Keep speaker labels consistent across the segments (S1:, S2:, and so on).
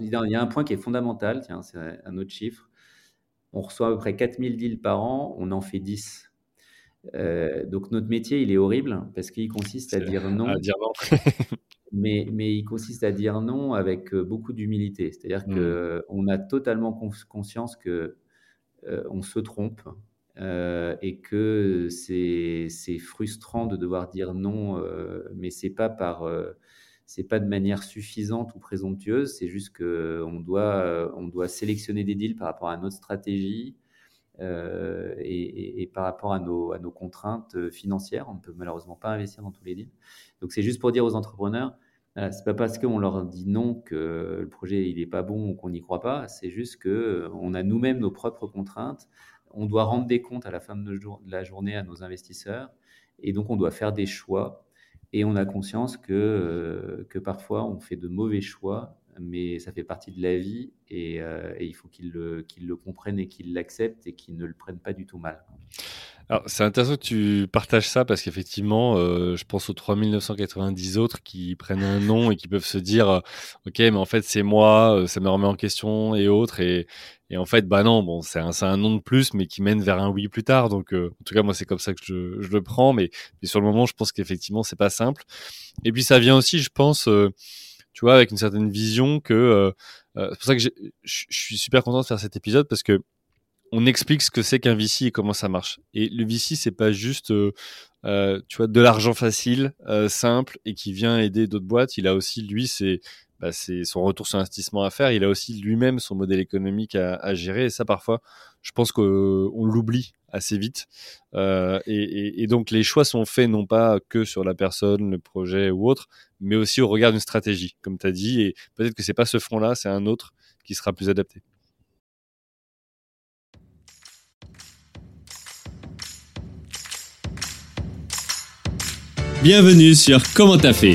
S1: Il y a un point qui est fondamental, tiens, c'est un autre chiffre. On reçoit à peu près 4000 deals par an, on en fait 10. Euh, donc notre métier, il est horrible parce qu'il consiste à dire non.
S2: À dire non.
S1: mais, mais il consiste à dire non avec euh, beaucoup d'humilité. C'est-à-dire mmh. qu'on a totalement conscience que euh, on se trompe et que c'est frustrant de devoir dire non, mais c'est pas par c'est pas de manière suffisante ou présomptueuse, c'est juste qu'on doit, on doit sélectionner des deals par rapport à notre stratégie euh, et, par rapport à nos, à nos contraintes euh, financières. On ne peut malheureusement pas investir dans tous les deals. Donc c'est juste pour dire aux entrepreneurs, ce c'est pas parce qu'on leur dit non que le projet il est pas bon ou qu'on n'y croit pas, c'est juste que euh, on a nous-mêmes nos propres contraintes. On doit rendre des comptes à la fin de la journée à nos investisseurs et donc on doit faire des choix et on a conscience que, euh, que parfois on fait de mauvais choix, mais ça fait partie de la vie et, euh, il faut qu'ils le, le comprennent et qu'ils l'acceptent et qu'ils ne le prennent pas du tout mal.
S2: Alors, c'est intéressant que tu partages ça parce qu'effectivement, euh, je pense aux 3990 autres qui prennent un nom et qui peuvent se dire, OK, mais en fait, c'est moi, ça me remet en question et autres. Et, et en fait, bah non, bon, c'est un, un nom de plus, mais qui mène vers un oui plus tard. Donc, en tout cas, moi, c'est comme ça que je, je le prends. Mais, mais, sur le moment, je pense qu'effectivement, c'est pas simple. Et puis, ça vient aussi, je pense, tu vois, avec une certaine vision que c'est pour ça que je suis super content de faire cet épisode parce que on explique ce que c'est qu'un VC et comment ça marche. Et le VC, c'est pas juste, euh, euh, tu vois, de l'argent facile, euh, simple et qui vient aider d'autres boîtes. Il a aussi, lui, c'est bah, c'est son retour sur investissement à faire. Il a aussi lui-même son modèle économique à, gérer. Et ça, parfois, je pense qu'on l'oublie assez vite. et, donc, les choix sont faits non pas que sur la personne, le projet ou autre, mais aussi au regard d'une stratégie, comme tu as dit. Et peut-être que c'est pas ce front-là, c'est un autre qui sera plus adapté.
S3: Bienvenue sur Comment t'as fait,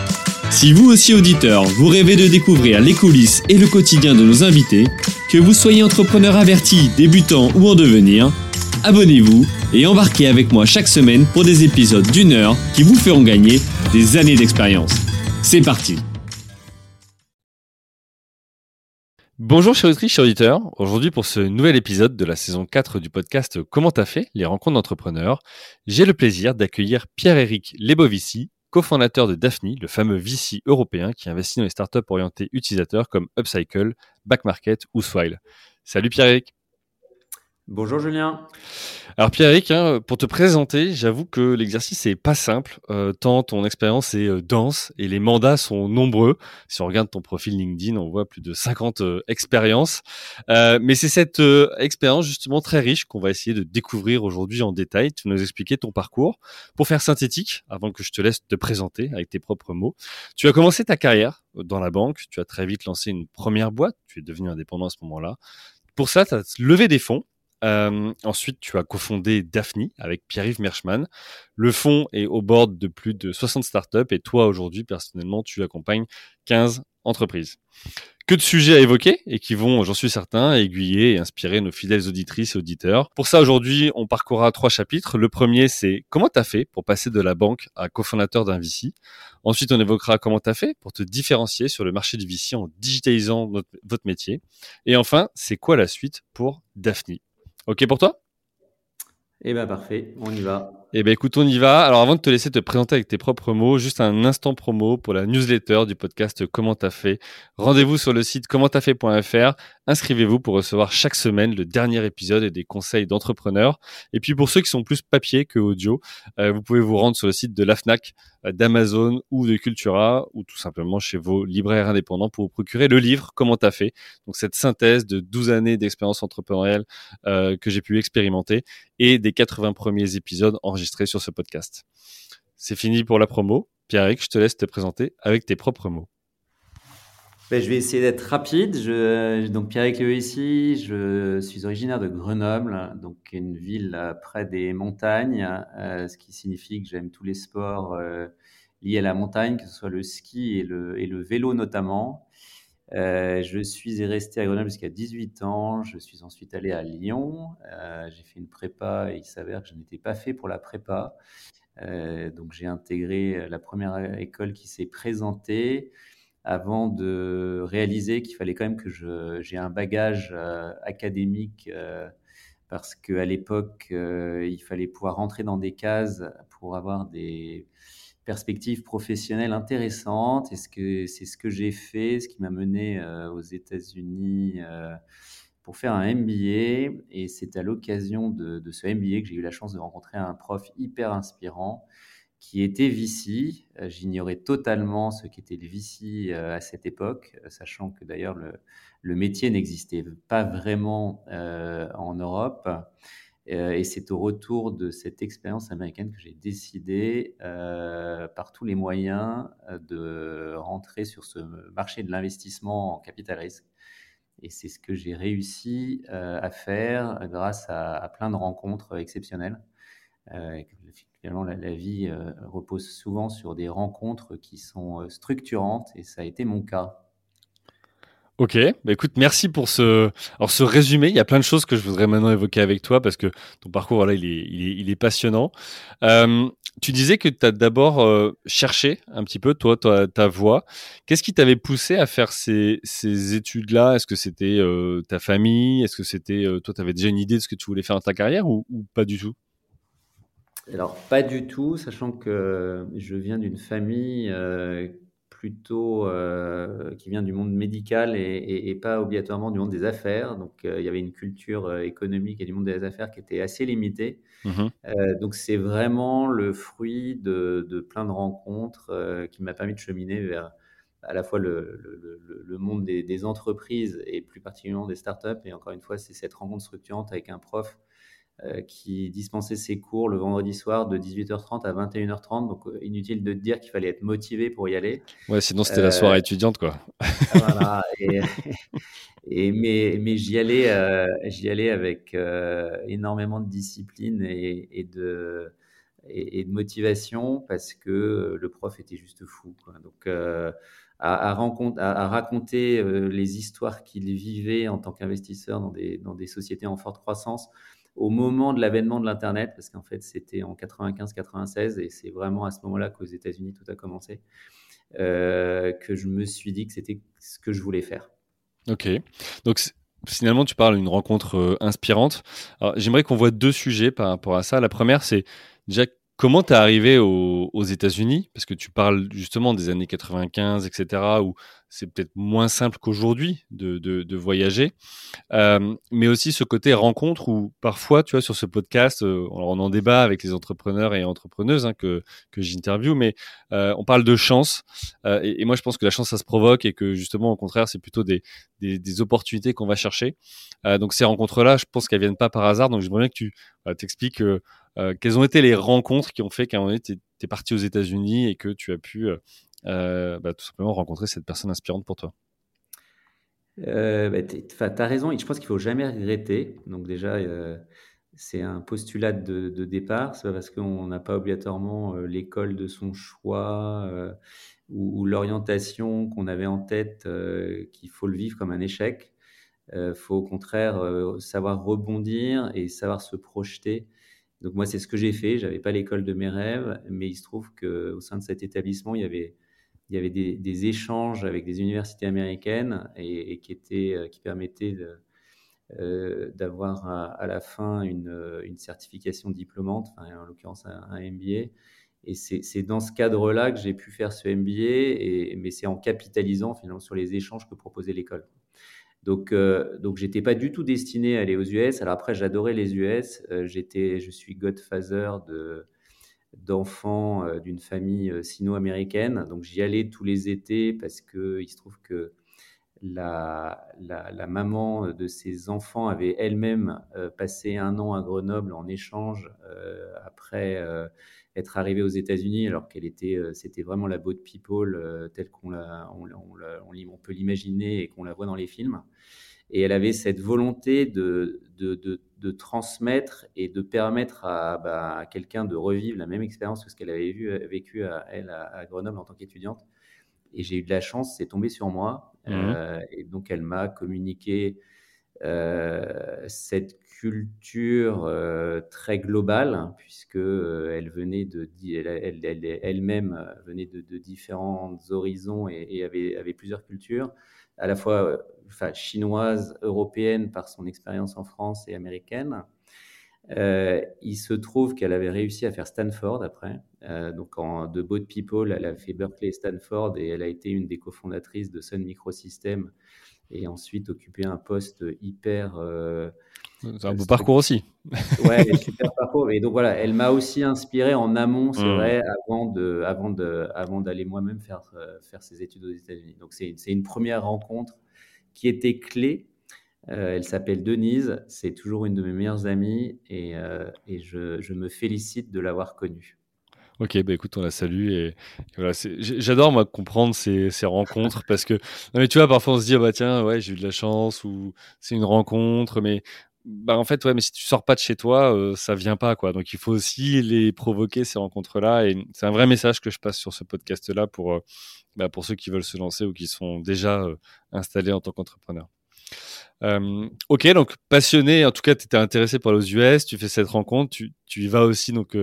S3: Si vous aussi auditeur, vous rêvez de découvrir les coulisses et le quotidien de nos invités, que vous soyez entrepreneur averti, débutant ou en devenir, abonnez-vous et embarquez avec moi chaque semaine pour des épisodes d'une heure qui vous feront gagner des années d'expérience. C'est parti
S2: Bonjour chers auditrices, chers auditeurs. Aujourd'hui pour ce nouvel épisode de la saison 4 du podcast Comment t'as fait? Les rencontres d'entrepreneurs, j'ai le plaisir d'accueillir Pierre-Éric Lebovici, cofondateur de Daphne, le fameux VC européen qui investit dans les startups orientées utilisateurs comme Upcycle, Backmarket ou Swile. Salut Pierre-Éric.
S1: Bonjour Julien.
S2: Alors Pierre-Éric, hein, pour te présenter, j'avoue que l'exercice n'est pas simple, euh, tant ton expérience est euh, dense et les mandats sont nombreux. Si on regarde ton profil LinkedIn, on voit plus de 50 euh, expériences. mais c'est cette expérience justement très riche qu'on va essayer de découvrir aujourd'hui en détail. Tu nous expliquer ton parcours. Pour faire synthétique, avant que je te laisse te présenter avec tes propres mots, tu as commencé ta carrière dans la banque, tu as très vite lancé une première boîte, tu es devenu indépendant à ce moment-là. Pour ça, tu as levé des fonds euh, ensuite, tu as cofondé Daphne avec Pierre-Yves Merschmann. Le fonds est au bord de plus de 60 startups et toi, aujourd'hui, personnellement, tu accompagnes 15 entreprises. Que de sujets à évoquer et qui vont, j'en suis certain, aiguiller et inspirer nos fidèles auditrices et auditeurs. Pour ça, aujourd'hui, on parcourra trois chapitres. Le premier, c'est comment tu as fait pour passer de la banque à cofondateur d'un VC. Ensuite, on évoquera comment tu as fait pour te différencier sur le marché du VC en digitalisant votre métier? Et enfin, c'est quoi la suite pour Daphne? Ok pour toi?
S1: Eh bien parfait, on y va.
S2: Eh bien écoute, on y va. Alors avant de te laisser te présenter avec tes propres mots, juste un instant promo pour la newsletter du podcast Comment t'as fait? Rendez-vous sur le site commenttafait.fr. Inscrivez-vous pour recevoir chaque semaine le dernier épisode et des conseils d'entrepreneurs. Et puis pour ceux qui sont plus papier que audio, euh, vous pouvez vous rendre sur le site de l'AFNAC, euh, d'Amazon ou de Cultura ou tout simplement chez vos libraires indépendants pour vous procurer le livre Comment t'as fait? Donc cette synthèse de 12 années d'expérience entrepreneuriale euh, que j'ai pu expérimenter et des 80 premiers épisodes enregistrés sur ce podcast. C'est fini pour la promo. Pierre-Eric, je te laisse te présenter avec tes propres mots.
S1: Ben, je vais essayer d'être rapide. Je, donc Pierre Cléo ici, je suis originaire de Grenoble, donc une ville près des montagnes, euh, ce qui signifie que j'aime tous les sports euh, liés à la montagne, que ce soit le ski et le vélo notamment. Euh, je suis resté à Grenoble jusqu'à 18 ans. Je suis ensuite allé à Lyon. j'ai fait une prépa et il s'avère que je n'étais pas fait pour la prépa. donc j'ai intégré la première école qui s'est présentée avant de réaliser qu'il fallait quand même que j'ai un bagage euh, académique euh, parce qu'à l'époque, euh, il fallait pouvoir rentrer dans des cases pour avoir des perspectives professionnelles intéressantes. Et c'est ce que j'ai fait, ce qui m'a mené aux États-Unis pour faire un MBA. Et c'est à l'occasion de, ce MBA que j'ai eu la chance de rencontrer un prof hyper inspirant qui était VC. Euh, j'ignorais totalement ce qu'était le VC euh, à cette époque, euh, sachant que d'ailleurs le, métier n'existait pas vraiment en Europe. Et c'est au retour de cette expérience américaine que j'ai décidé, par tous les moyens, de rentrer sur ce marché de l'investissement en capital risque. Et c'est ce que j'ai réussi à faire grâce à, plein de rencontres exceptionnelles. Finalement, la, vie euh, repose souvent sur des rencontres qui sont euh, structurantes et ça a été mon cas.
S2: Ok, bah écoute, merci pour ce, alors ce résumé. Il y a plein de choses que je voudrais maintenant évoquer avec toi parce que ton parcours, voilà, il est, il est, passionnant. Euh, tu disais que tu as d'abord cherché un petit peu, toi, ta, voie. Qu'est-ce qui t'avait poussé à faire ces, ces études-là? Est-ce que c'était ta famille? Est-ce que c'était, toi, tu avais déjà une idée de ce que tu voulais faire dans ta carrière ou pas du tout?
S1: Alors, pas du tout, sachant que je viens d'une famille euh, plutôt euh, qui vient du monde médical et, pas obligatoirement du monde des affaires. Donc, euh, il y avait une culture économique et du monde des affaires qui était assez limitée. Mmh donc, c'est vraiment le fruit de, plein de rencontres qui m'a permis de cheminer vers à la fois le, monde des, des, entreprises et plus particulièrement des startups. Et encore une fois, c'est cette rencontre structurante avec un prof euh, qui dispensait ses cours le vendredi soir de 18h30 à 21h30. Donc, euh, inutile de dire qu'il fallait être motivé pour y aller.
S2: Ouais, sinon c'était la soirée euh, étudiante, quoi.
S1: voilà. Et, mais mais j'y allais, j'y allais avec énormément de discipline et, de, et, de motivation parce que le prof était juste fou. Quoi. Donc, à, à, à, raconter les histoires qu'il vivait en tant qu'investisseur dans des, dans des sociétés en forte croissance au moment de l'avènement de l'Internet, parce qu'en fait, c'était en 95-96, et c'est vraiment à ce moment-là qu'aux États-Unis, tout a commencé, euh, que je me suis dit que c'était ce que je voulais faire.
S2: Ok. Donc, finalement, tu parles d'une rencontre euh, inspirante. J'aimerais qu'on voit deux sujets par rapport à ça. La première, c'est déjà Comment tu es arrivé aux, États-Unis? Parce que tu parles justement des années 95, etc., c'est peut-être moins simple qu'aujourd'hui de, voyager. Euh, mais aussi ce côté rencontre où parfois, tu vois, sur ce podcast, euh, on en débat avec les entrepreneurs et entrepreneuses hein, que, que j'interviewe, mais euh, on parle de chance. Et, moi, je pense que la chance, ça se provoque et que justement, au contraire, c'est plutôt des, des, opportunités qu'on va chercher. donc ces rencontres-là, je pense qu'elles viennent pas par hasard. Donc j'aimerais bien que tu t'expliques euh, quelles ont été les rencontres qui ont fait qu'à un moment donné, tu es, parti aux États-Unis et que tu as pu euh, euh, bah, tout simplement rencontrer cette personne inspirante pour toi
S1: bah, Tu as raison, je pense qu'il ne faut jamais regretter. Donc déjà, c'est un postulat de, départ. C'est parce qu'on n'a pas obligatoirement l'école de son choix ou, l'orientation qu'on avait en tête qu'il faut le vivre comme un échec. Il faut au contraire savoir rebondir et savoir se projeter donc moi, c'est ce que j'ai fait. J'avais pas l'école de mes rêves, mais il se trouve qu'au sein de cet établissement, il y avait, il y avait des, échanges avec des universités américaines et, qui, étaient, euh, qui permettaient euh, d'avoir à, la fin une, une certification diplômante, en l'occurrence un, MBA. Et c'est dans ce cadre-là que j'ai pu faire ce MBA, et, mais c'est en capitalisant finalement sur les échanges que proposait l'école. Donc, euh, donc j'étais pas du tout destiné à aller aux US. Alors après, j'adorais les US. Euh, j'étais, je suis godfather de d'enfants euh, d'une famille sino-américaine. Donc j'y allais tous les étés parce que il se trouve que la, la, maman de ses enfants avait elle-même passé un an à Grenoble en échange après être arrivée aux États-Unis, alors qu'elle était, c'était vraiment la boat people telle qu'on on, on, peut l'imaginer et qu'on la voit dans les films. Et elle avait cette volonté de, de, de, transmettre et de permettre bah, à, quelqu'un de revivre la même expérience que ce qu'elle avait vu, vécu à, elle à, Grenoble en tant qu'étudiante. Et j'ai eu de la chance, c'est tombé sur moi. Mmh. Euh, et donc, elle m'a communiqué euh, cette culture euh, très globale, puisque elle venait de, elle-même venait de, différents horizons et, et avait, avait, plusieurs cultures, à la fois enfin, chinoise, européenne par son expérience en France et américaine. Euh, il se trouve qu'elle avait réussi à faire Stanford après. Euh, donc, en, de Boat People, elle a fait Berkeley et Stanford et elle a été une des cofondatrices de Sun Microsystems et ensuite occupé un poste hyper. Euh,
S2: c'est un beau parcours aussi.
S1: Ouais, super parcours. Et donc voilà, elle m'a aussi inspiré en amont, c'est mmh. vrai, avant de, avant de, avant d'aller moi-même faire faire ses études aux États-Unis. Donc c'est, une première rencontre qui était clé. Euh, elle s'appelle Denise, c'est toujours une de mes meilleures amies et, euh, et je, je, me félicite de l'avoir connue.
S2: Ok, bah écoute, on la salue et, voilà. J'adore moi comprendre ces, ces rencontres parce que non, mais tu vois parfois on se dit ah, bah tiens ouais j'ai eu de la chance ou c'est une rencontre mais bah en fait ouais mais si tu sors pas de chez toi euh, ça vient pas quoi. Donc il faut aussi les provoquer ces rencontres là et c'est un vrai message que je passe sur ce podcast là pour bah, pour ceux qui veulent se lancer ou qui sont déjà euh, installés en tant qu'entrepreneur. Euh, ok, donc passionné, en tout cas, tu étais intéressé par les US, tu fais cette rencontre, tu, tu y vas aussi donc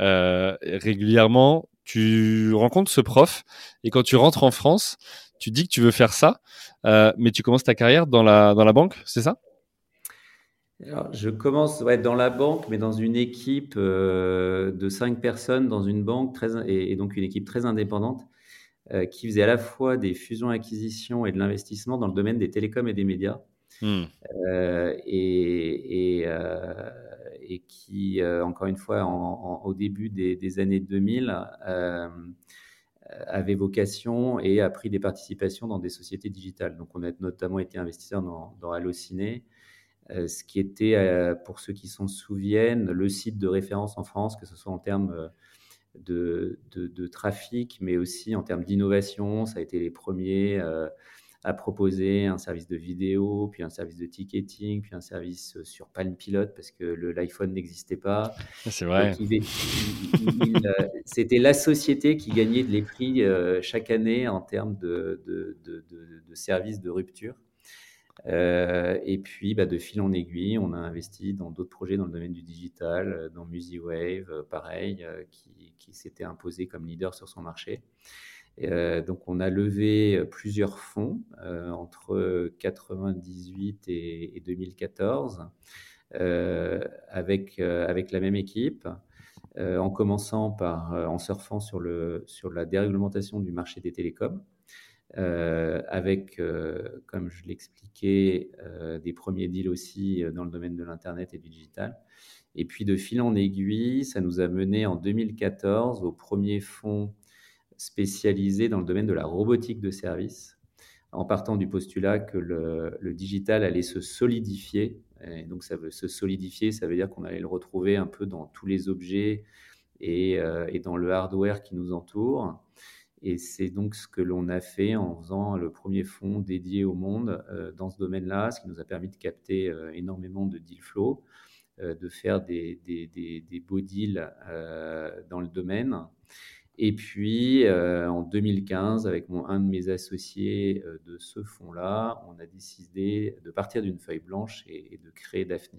S2: euh, régulièrement, tu rencontres ce prof et quand tu rentres en France, tu dis que tu veux faire ça, mais tu commences ta carrière dans la, dans la banque, c'est ça?
S1: Alors, je commence ouais, dans la banque, mais dans une équipe de cinq personnes dans une banque très, et, et, donc une équipe très indépendante. Euh, qui faisait à la fois des fusions-acquisitions et de l'investissement dans le domaine des télécoms et des médias. Hmm. Euh, et, euh, et, qui, encore une fois, au début des, années 2000, avait vocation et a pris des participations dans des sociétés digitales. Donc, on a notamment été investisseur dans, dans Allociné, ce qui était, pour ceux qui s'en souviennent, le site de référence en France, que ce soit en termes de, de, trafic, mais aussi en termes d'innovation. Ça a été les premiers euh, à proposer un service de vidéo, puis un service de ticketing, puis un service sur Palm Pilot parce que l'iPhone n'existait pas.
S2: C'est vrai.
S1: Euh, c'était la société qui gagnait les prix euh, chaque année en termes de, de, de, de services de rupture. Euh, et puis, bah, de fil en aiguille, on a investi dans d'autres projets dans le domaine du digital, euh, dans MusiWave, euh, pareil, qui, s'était imposé comme leader sur son marché. donc, on a levé plusieurs fonds entre 98 et, 2014 avec, avec la même équipe. en commençant par en surfant sur, le, sur la déréglementation du marché des télécoms, euh, avec, euh, comme je l'expliquais, euh, des premiers deals aussi dans le domaine de l'Internet et du digital. Et puis de fil en aiguille, ça nous a mené en 2014 au premier fonds spécialisé dans le domaine de la robotique de service, en partant du postulat que le, digital allait se solidifier. Et donc ça veut se solidifier, ça veut dire qu'on allait le retrouver un peu dans tous les objets et, et dans le hardware qui nous entoure. Et c'est donc ce que l'on a fait en faisant le premier fonds dédié au monde euh, dans ce domaine-là, ce qui nous a permis de capter euh, énormément de deal flow, euh, de faire des, des, des, beaux deals dans le domaine. Et puis, en 2015, avec mon, un de mes associés de ce fonds-là, on a décidé de partir d'une feuille blanche et, de créer Daphne.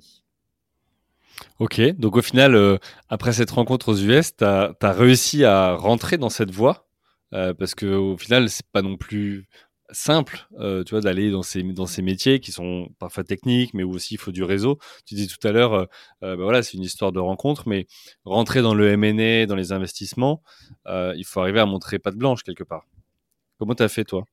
S2: Ok, donc au final, après cette rencontre aux US, tu as, réussi à rentrer dans cette voie? Euh, parce que au final, c'est pas non plus simple, euh, tu vois, d'aller dans ces dans ces métiers qui sont parfois techniques, mais où aussi il faut du réseau. Tu dis tout à l'heure, euh, bah voilà, c'est une histoire de rencontre, mais rentrer dans le M&A, dans les investissements, il faut arriver à montrer patte blanche quelque part. Comment t'as fait toi?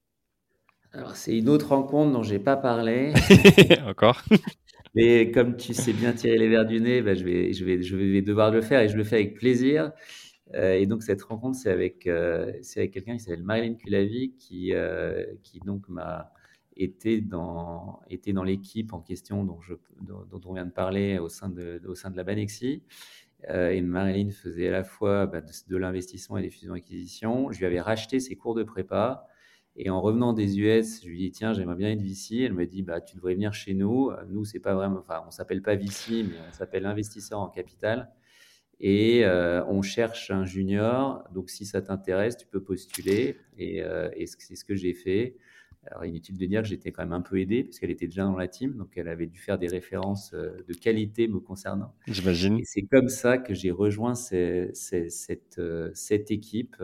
S1: Alors c'est une autre rencontre dont j'ai pas parlé.
S2: Encore.
S1: mais comme tu sais bien tirer les verres du nez, bah, je vais je vais je vais devoir le faire et je le fais avec plaisir. Euh, et donc cette rencontre, c'est avec, euh, avec quelqu'un qui s'appelle Marilyn Culavi, qui, euh, qui donc m'a était dans, était dans l'équipe en question dont, je, dont, on vient de parler au sein de, au sein de la Banexi. Et Marilyn faisait à la fois bah, de, l'investissement et des fusions-acquisitions. Je lui avais racheté ses cours de prépa. Et en revenant des US, je lui dit tiens, j'aimerais bien être VC. Elle me dit bah tu devrais venir chez nous. Nous c'est pas vraiment, enfin on s'appelle pas VC, mais on s'appelle investisseur en capital. Et euh, on cherche un junior. Donc si ça t'intéresse, tu peux postuler. Et, euh, et c'est ce que j'ai fait. Alors, inutile de dire que j'étais quand même un peu aidé, parce qu'elle était déjà dans la team, donc elle avait dû faire des références euh, de qualité me concernant.
S2: J'imagine.
S1: Et c'est comme ça que j'ai rejoint cette, cette, équipe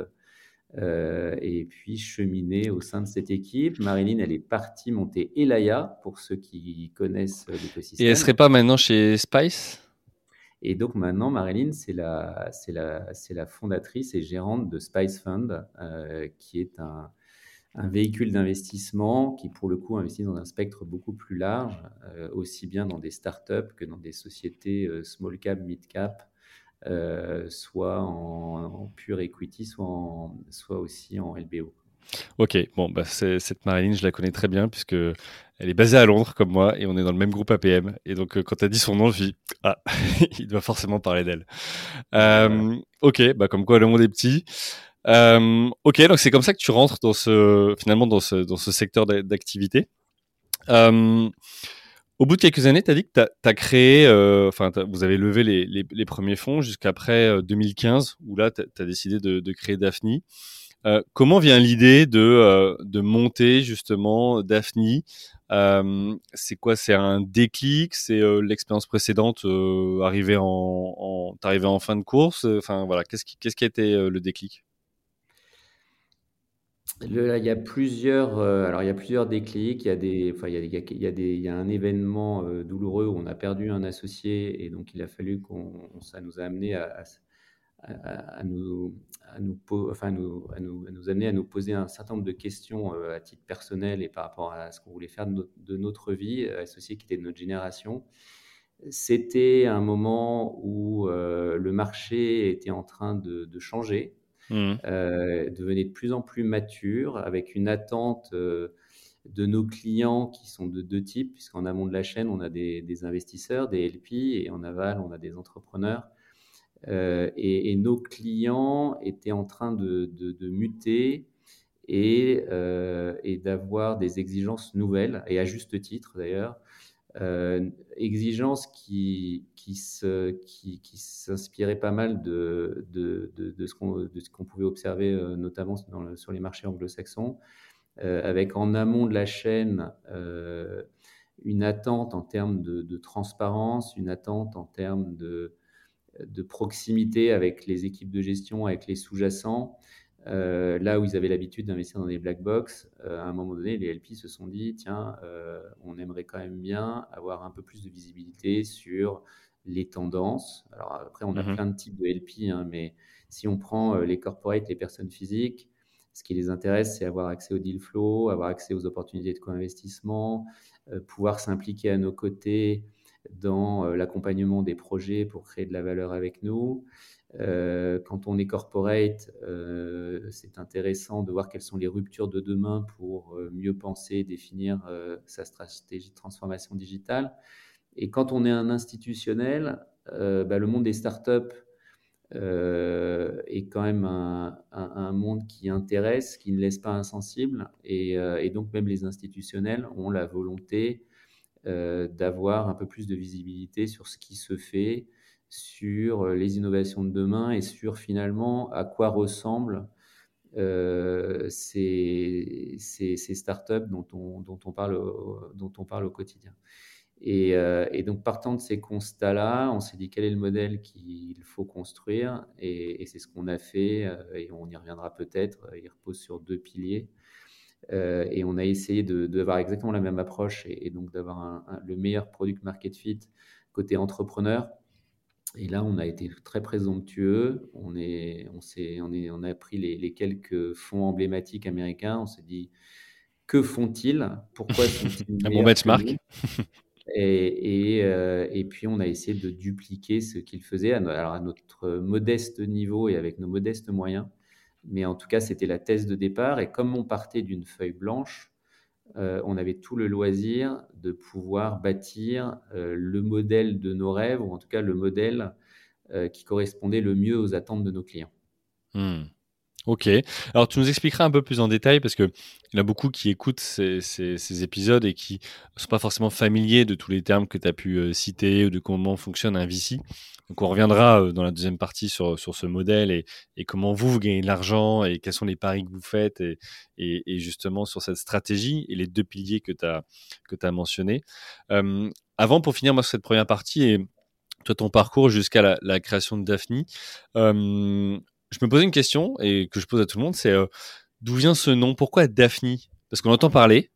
S1: euh, et puis cheminé au sein de cette équipe. Marilyn, elle est partie monter Elaya, pour ceux qui connaissent l'écosystème.
S2: Et elle serait pas maintenant chez Spice?
S1: Et donc maintenant, Marilyn, c'est la, la, la fondatrice et gérante de Spice Fund, qui est un, véhicule d'investissement qui, pour le coup, investit dans un spectre beaucoup plus large, euh, aussi bien dans des startups que dans des sociétés euh, small cap, mid cap, euh, soit en, pure equity, soit aussi en LBO.
S2: Ok, bon, bah cette Marilyn, je la connais très bien puisque elle est basée à Londres comme moi et on est dans le même groupe APM. Et donc, quand tu as dit son nom, je dis, ah, il doit forcément parler d'elle. ok, bah comme quoi le monde est petit. Euh, ok, donc c'est comme ça que tu rentres dans ce, finalement dans ce, dans ce secteur d'activité. Euh, au bout de quelques années, tu as dit que tu as, créé, euh, enfin, vous avez levé les, les, les premiers fonds jusqu'après 2015, où là, tu as, décidé de, de créer Daphne. Euh, comment vient l'idée de, de monter justement Daphne? Euh, C'est quoi? C'est un déclic? C'est l'expérience précédente arrivée en, en, fin de course? Enfin voilà, qu'est-ce qui, qu'est-ce qui a été le déclic?
S1: Il y a plusieurs, euh, alors il y a plusieurs déclics. Il y a des, enfin, il y a, il y a des, il y a un événement euh, douloureux où on a perdu un associé et donc il a fallu qu'on, ça nous a amené à, nous, à nous, enfin, nous, à nous, à nous amener à nous poser un certain nombre de questions euh, à titre personnel et par rapport à ce qu'on voulait faire de notre, vie, associé qui était de notre génération. C'était un moment où le marché était en train de, de changer. Mmh. Euh, devenait de plus en plus mature, avec une attente euh, de nos clients qui sont de deux types, puisqu'en amont de la chaîne, on a des, investisseurs, des LP, et en aval, on a des entrepreneurs. Euh, et, nos clients étaient en train de, muter et, et d'avoir des exigences nouvelles, et à juste titre d'ailleurs, euh, exigence qui, qui, s'inspirait pas mal de, de, de, ce qu'on, pouvait observer, euh, notamment sur les marchés anglo-saxons, euh, avec en amont de la chaîne une attente en termes de, transparence, une attente en termes de, de proximité avec les équipes de gestion, avec les sous-jacents, euh, là où ils avaient l'habitude d'investir dans des black box, euh, à un moment donné, les LP se sont dit tiens, euh, on aimerait quand même bien avoir un peu plus de visibilité sur les tendances. Alors après, on a mhm. plein de types de LP, hein, mais si on prend les corporates, les personnes physiques, ce qui les intéresse, c'est avoir accès au deal flow, avoir accès aux opportunités de co-investissement, pouvoir s'impliquer à nos côtés dans l'accompagnement des projets pour créer de la valeur avec nous. Euh, quand on est corporate, euh, c'est intéressant de voir quelles sont les ruptures de demain pour euh, mieux penser, définir sa stratégie de transformation digitale. Et quand on est un institutionnel, bah, le monde des startups est quand même un, monde qui intéresse, qui ne laisse pas insensible. Et donc même les institutionnels ont la volonté d'avoir un peu plus de visibilité sur ce qui se fait, sur euh, les innovations de demain et sur finalement à quoi ressemblent euh, ces, startups dont on, dont, on parle au, dont on parle au quotidien. Euh, et donc, partant de ces constats-là, on s'est dit quel est le modèle qu'il faut construire, et, c'est ce qu'on a fait, et on y reviendra peut-être. Il repose sur deux piliers. Et on a essayé d'avoir exactement la même approche et, donc d'avoir le meilleur product market fit côté entrepreneur et là, on a été très présomptueux. On, est, on, on, est, on a pris les, quelques fonds emblématiques américains. On s'est dit, que font-ils? Pourquoi sont-ils
S2: Un bon benchmark.
S1: Et, et, euh, et, puis, on a essayé de dupliquer ce qu'ils faisaient, alors à notre modeste niveau et avec nos modestes moyens. Mais en tout cas, c'était la thèse de départ. Et comme on partait d'une feuille blanche, on avait tout le loisir de pouvoir bâtir le modèle de nos rêves, ou en tout cas le modèle qui correspondait le mieux aux attentes de nos clients.
S2: Hmm. Ok. Alors, tu nous expliqueras un peu plus en détail parce que il y en a beaucoup qui écoutent ces, épisodes et qui ne sont pas forcément familiers de tous les termes que tu as pu euh, citer ou de comment fonctionne un VC. Donc, on reviendra euh, dans la deuxième partie sur, ce modèle et, comment vous, vous gagnez de l'argent et quels sont les paris que vous faites et, justement sur cette stratégie et les deux piliers que tu as, mentionnés. Euh, avant, pour finir, moi, sur cette première partie et toi, ton parcours jusqu'à la, création de Daphne, je me posais une question et que je pose à tout le monde, c'est euh, d'où vient ce nom? Pourquoi Daphne? Parce qu'on entend parler,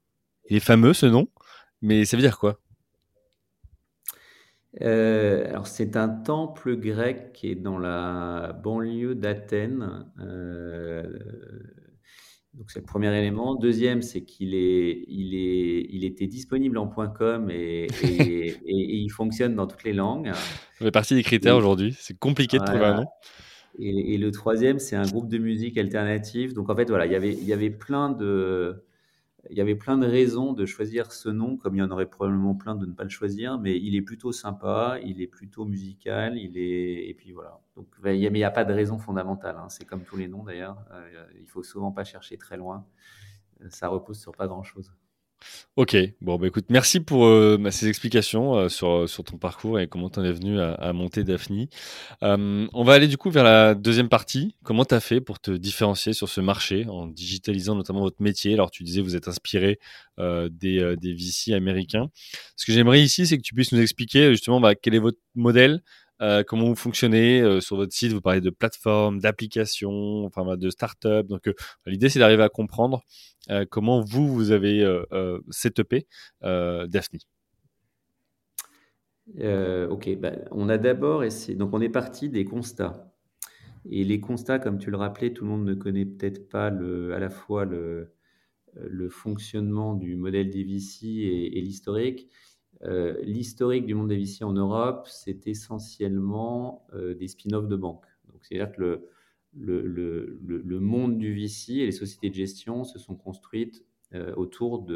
S2: il est fameux ce nom, mais ça veut dire quoi?
S1: Euh, alors c'est un temple grec qui est dans la banlieue d'Athènes. Euh, donc c'est le premier élément. Deuxième, c'est qu'il est, il est, il était disponible en .com et, et, il fonctionne dans toutes les langues.
S2: Ça fait partie des critères aujourd'hui. C'est compliqué de trouver un nom.
S1: Et, le troisième, c'est un groupe de musique alternative. Donc en fait, voilà, il y avait, il y avait plein de, y avait plein de raisons de choisir ce nom, comme il y en aurait probablement plein de ne pas le choisir, mais il est plutôt sympa, il est plutôt musical, il est, et puis voilà. Donc, il n'y a, pas de raison fondamentale. Hein. C'est comme tous les noms d'ailleurs. Euh, il faut souvent pas chercher très loin. Ça repose sur pas grand chose.
S2: Ok, bon, bah écoute, merci pour euh, bah, ces explications euh, sur, euh, sur ton parcours et comment tu en es venu à, monter Daphne. on va aller du coup vers la deuxième partie. Comment tu as fait pour te différencier sur ce marché en digitalisant notamment votre métier? Alors, tu disais, vous êtes inspiré des, des VC américains. Ce que j'aimerais ici, c'est que tu puisses nous expliquer justement bah, quel est votre modèle, euh, comment vous fonctionnez euh, sur votre site? Vous parlez de plateformes, d'applications, enfin de start-up. Donc euh, l'idée c'est d'arriver à comprendre comment vous vous avez setupé Daphne.
S1: ok, bah, on a d'abord essayé. Donc on est parti des constats. Et les constats, comme tu le rappelais, tout le monde ne connaît peut-être pas le, à la fois le, fonctionnement du modèle DVC et, et l'historique. Euh, l'historique du monde des VC en Europe, c'est essentiellement euh, des spin-offs de banques. c'est-à-dire que le, monde du VC et les sociétés de gestion se sont construites euh, autour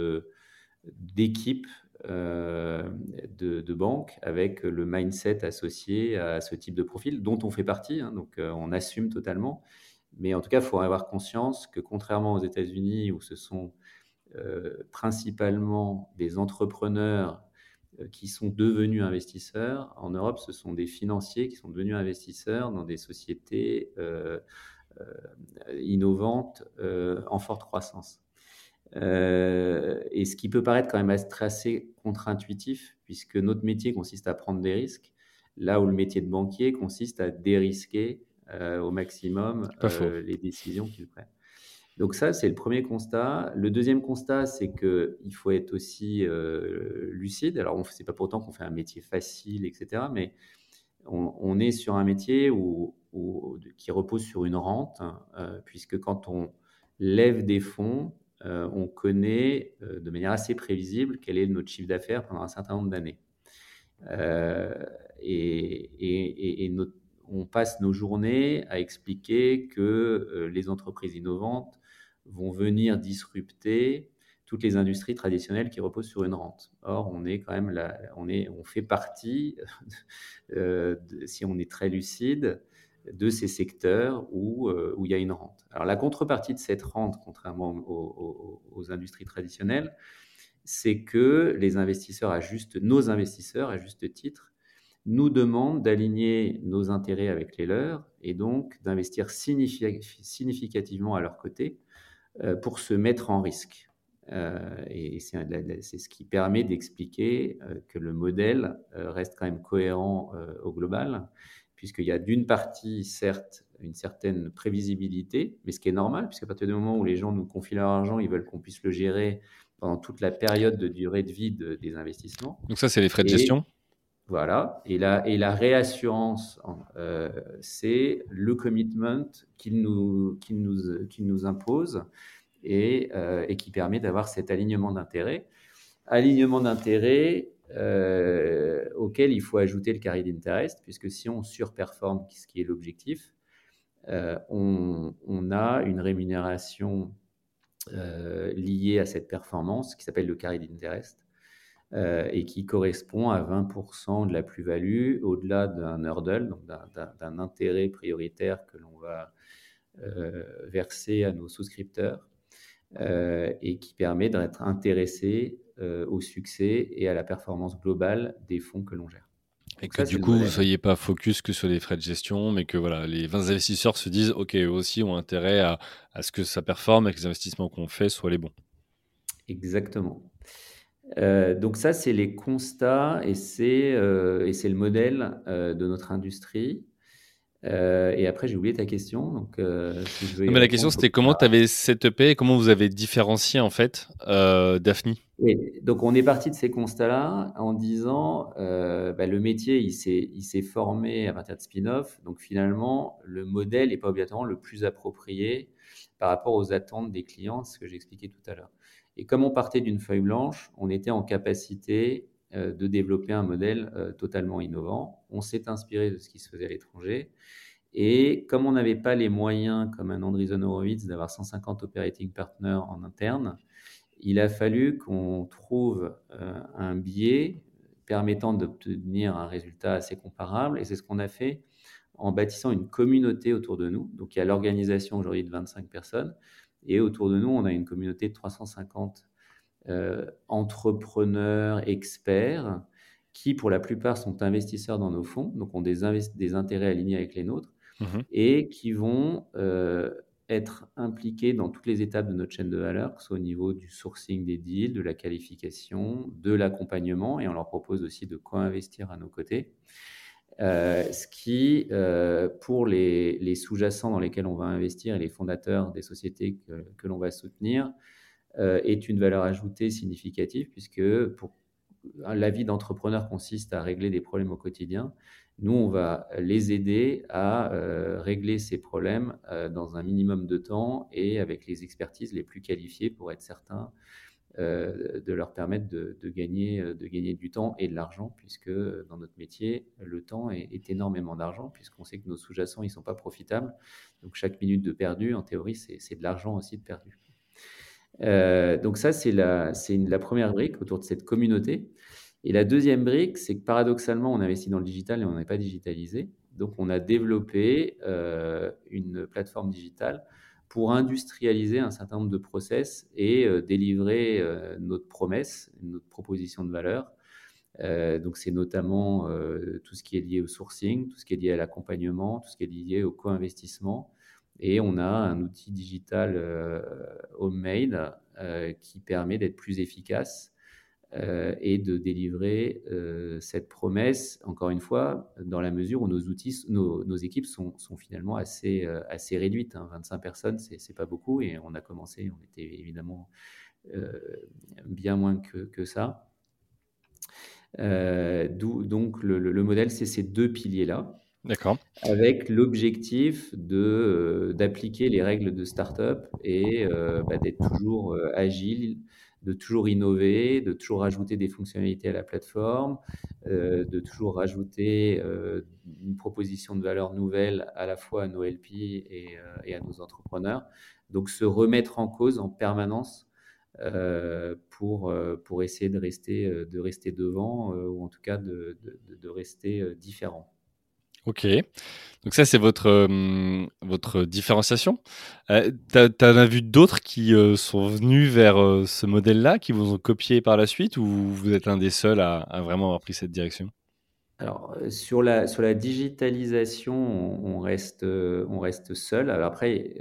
S1: d'équipes de, banques avec le mindset associé à ce type de profil dont on fait partie, hein, donc on assume totalement. Mais en tout cas, il faut avoir conscience que contrairement aux États-Unis où ce sont principalement des entrepreneurs qui sont devenus investisseurs. En Europe, ce sont des financiers qui sont devenus investisseurs dans des sociétés euh, euh, innovantes en forte croissance. et ce qui peut paraître quand même assez contre-intuitif, puisque notre métier consiste à prendre des risques, là où le métier de banquier consiste à dérisquer au maximum les décisions qu'il prennent. Donc ça, c'est le premier constat. Le deuxième constat, c'est qu'il faut être aussi euh, lucide. Alors, ce n'est pas pour autant qu'on fait un métier facile, etc. Mais on, est sur un métier qui repose sur une rente, euh, puisque quand on lève des fonds, euh, on connaît de manière assez prévisible quel est notre chiffre d'affaires pendant un certain nombre d'années. et on passe nos journées à expliquer que les entreprises innovantes vont venir disrupter toutes les industries traditionnelles qui reposent sur une rente. Or, on est quand même là, on, est, on fait partie, euh, si on est très lucide, de ces secteurs où, euh, où il y a une rente. Alors, la contrepartie de cette rente, contrairement aux, industries traditionnelles, c'est que les investisseurs à juste, nos investisseurs à juste titre, nous demandent d'aligner nos intérêts avec les leurs et donc d'investir significativement à leur côté pour se mettre en risque. Euh, et c'est ce qui permet d'expliquer euh, que le modèle reste quand même cohérent au global, puisqu'il y a d'une partie, certes, une certaine prévisibilité, mais ce qui est normal, puisqu'à partir du moment où les gens nous confient leur argent, ils veulent qu'on puisse le gérer pendant toute la période de durée de vie des investissements.
S2: Donc ça, c'est les frais de gestion?
S1: Voilà. Et la, réassurance, euh, c'est le commitment qu'il nous, impose et, euh, et qui permet d'avoir cet alignement d'intérêt. Alignement d'intérêt euh, auquel il faut ajouter le carry d'interest, puisque si on surperforme, ce qui est l'objectif, on, on, a une rémunération lié à cette performance qui s'appelle le carré d'interest. Et qui correspond à 20% de la plus-value au-delà d'un hurdle, donc d'un intérêt prioritaire que l'on va verser à nos souscripteurs et qui permet d'être intéressé au succès et à la performance globale des fonds que l'on gère.
S2: Et que du coup, vous ne soyez pas focus que sur les frais de gestion, mais que voilà, les 20 investisseurs se disent, OK, eux aussi ont intérêt à, à ce que ça performe et que les investissements qu'on fait soient les bons.
S1: Exactement. Euh, donc ça, c'est les constats et c'est euh, le modèle euh, de notre industrie. Et après, j'ai oublié ta question. Donc,
S2: mais la question, c'était comment tu avais setupé et comment vous avez différencié en fait Daphne?
S1: Donc, on est parti de ces constats-là en disant bah, le métier, il s'est formé à partir de spin-off. Donc, finalement, le modèle n'est pas obligatoirement le plus approprié par rapport aux attentes des clients, ce que j'expliquais tout à l'heure. Et comme on partait d'une feuille blanche, on était en capacité euh, de développer un modèle euh, totalement innovant. On s'est inspiré de ce qui se faisait à l'étranger. Et comme on n'avait pas les moyens, comme un Andreessen Horowitz, d'avoir 150 operating partners en interne, il a fallu qu'on trouve euh, un biais permettant d'obtenir un résultat assez comparable. Et c'est ce qu'on a fait en bâtissant une communauté autour de nous. Donc il y a l'organisation aujourd'hui de 25 personnes. Et autour de nous, on a une communauté de 350 euh, entrepreneurs, experts, qui pour la plupart sont investisseurs dans nos fonds, donc ont des, des intérêts alignés avec les nôtres, mmh et qui vont euh, être impliqués dans toutes les étapes de notre chaîne de valeur, que ce soit au niveau du sourcing des deals, de la qualification, de l'accompagnement, et on leur propose aussi de co-investir à nos côtés. Euh, ce qui, pour les, sous-jacents dans lesquels on va investir et les fondateurs des sociétés que, l'on va soutenir, euh, est une valeur ajoutée significative puisque la vie d'entrepreneur consiste à régler des problèmes au quotidien. Nous, on va les aider à euh, régler ces problèmes euh, dans un minimum de temps et avec les expertises les plus qualifiées pour être certain de leur permettre de, gagner, de gagner du temps et de l'argent, puisque dans notre métier, le temps est, énormément d'argent, puisqu'on sait que nos sous-jacents, ils ne sont pas profitables. Donc chaque minute de perdu, en théorie, c'est de l'argent aussi de perdu. Euh, donc ça, c'est la, la première brique autour de cette communauté. Et la deuxième brique, c'est que paradoxalement, on investit dans le digital et on n'est pas digitalisé. Donc on a développé euh, une plateforme digitale pour industrialiser un certain nombre de process et euh, délivrer notre promesse, notre proposition de valeur. donc c'est notamment tout ce qui est lié au sourcing, tout ce qui est lié à l'accompagnement, tout ce qui est lié au co-investissement, et on a un outil digital euh, homemade euh, qui permet d'être plus efficace euh, et de délivrer cette promesse, encore une fois, dans la mesure où nos outils, nos, équipes sont, finalement assez, assez réduites. 25 hein. personnes, c'est pas beaucoup et on a commencé, on était évidemment bien moins que, que ça. donc le, le modèle, c'est ces deux piliers-là.
S2: D'accord.
S1: Avec l'objectif de, euh, d'appliquer les règles de start-up et euh, bah, d'être toujours euh, agile, de toujours innover, de toujours ajouter des fonctionnalités à la plateforme, de toujours rajouter une proposition de valeur nouvelle à la fois à nos LP et, et à nos entrepreneurs. Donc se remettre en cause en permanence pour, pour essayer de rester, de rester devant ou en tout cas de rester différent.
S2: Ok, donc ça c'est votre, euh, votre différenciation. Euh, tu as vu d'autres qui euh, sont venus vers ce modèle-là, qui vous ont copié par la suite, ou vous êtes un des seuls à, vraiment avoir pris cette direction?
S1: Alors sur la, sur la digitalisation, on, reste, on reste seul. Alors après,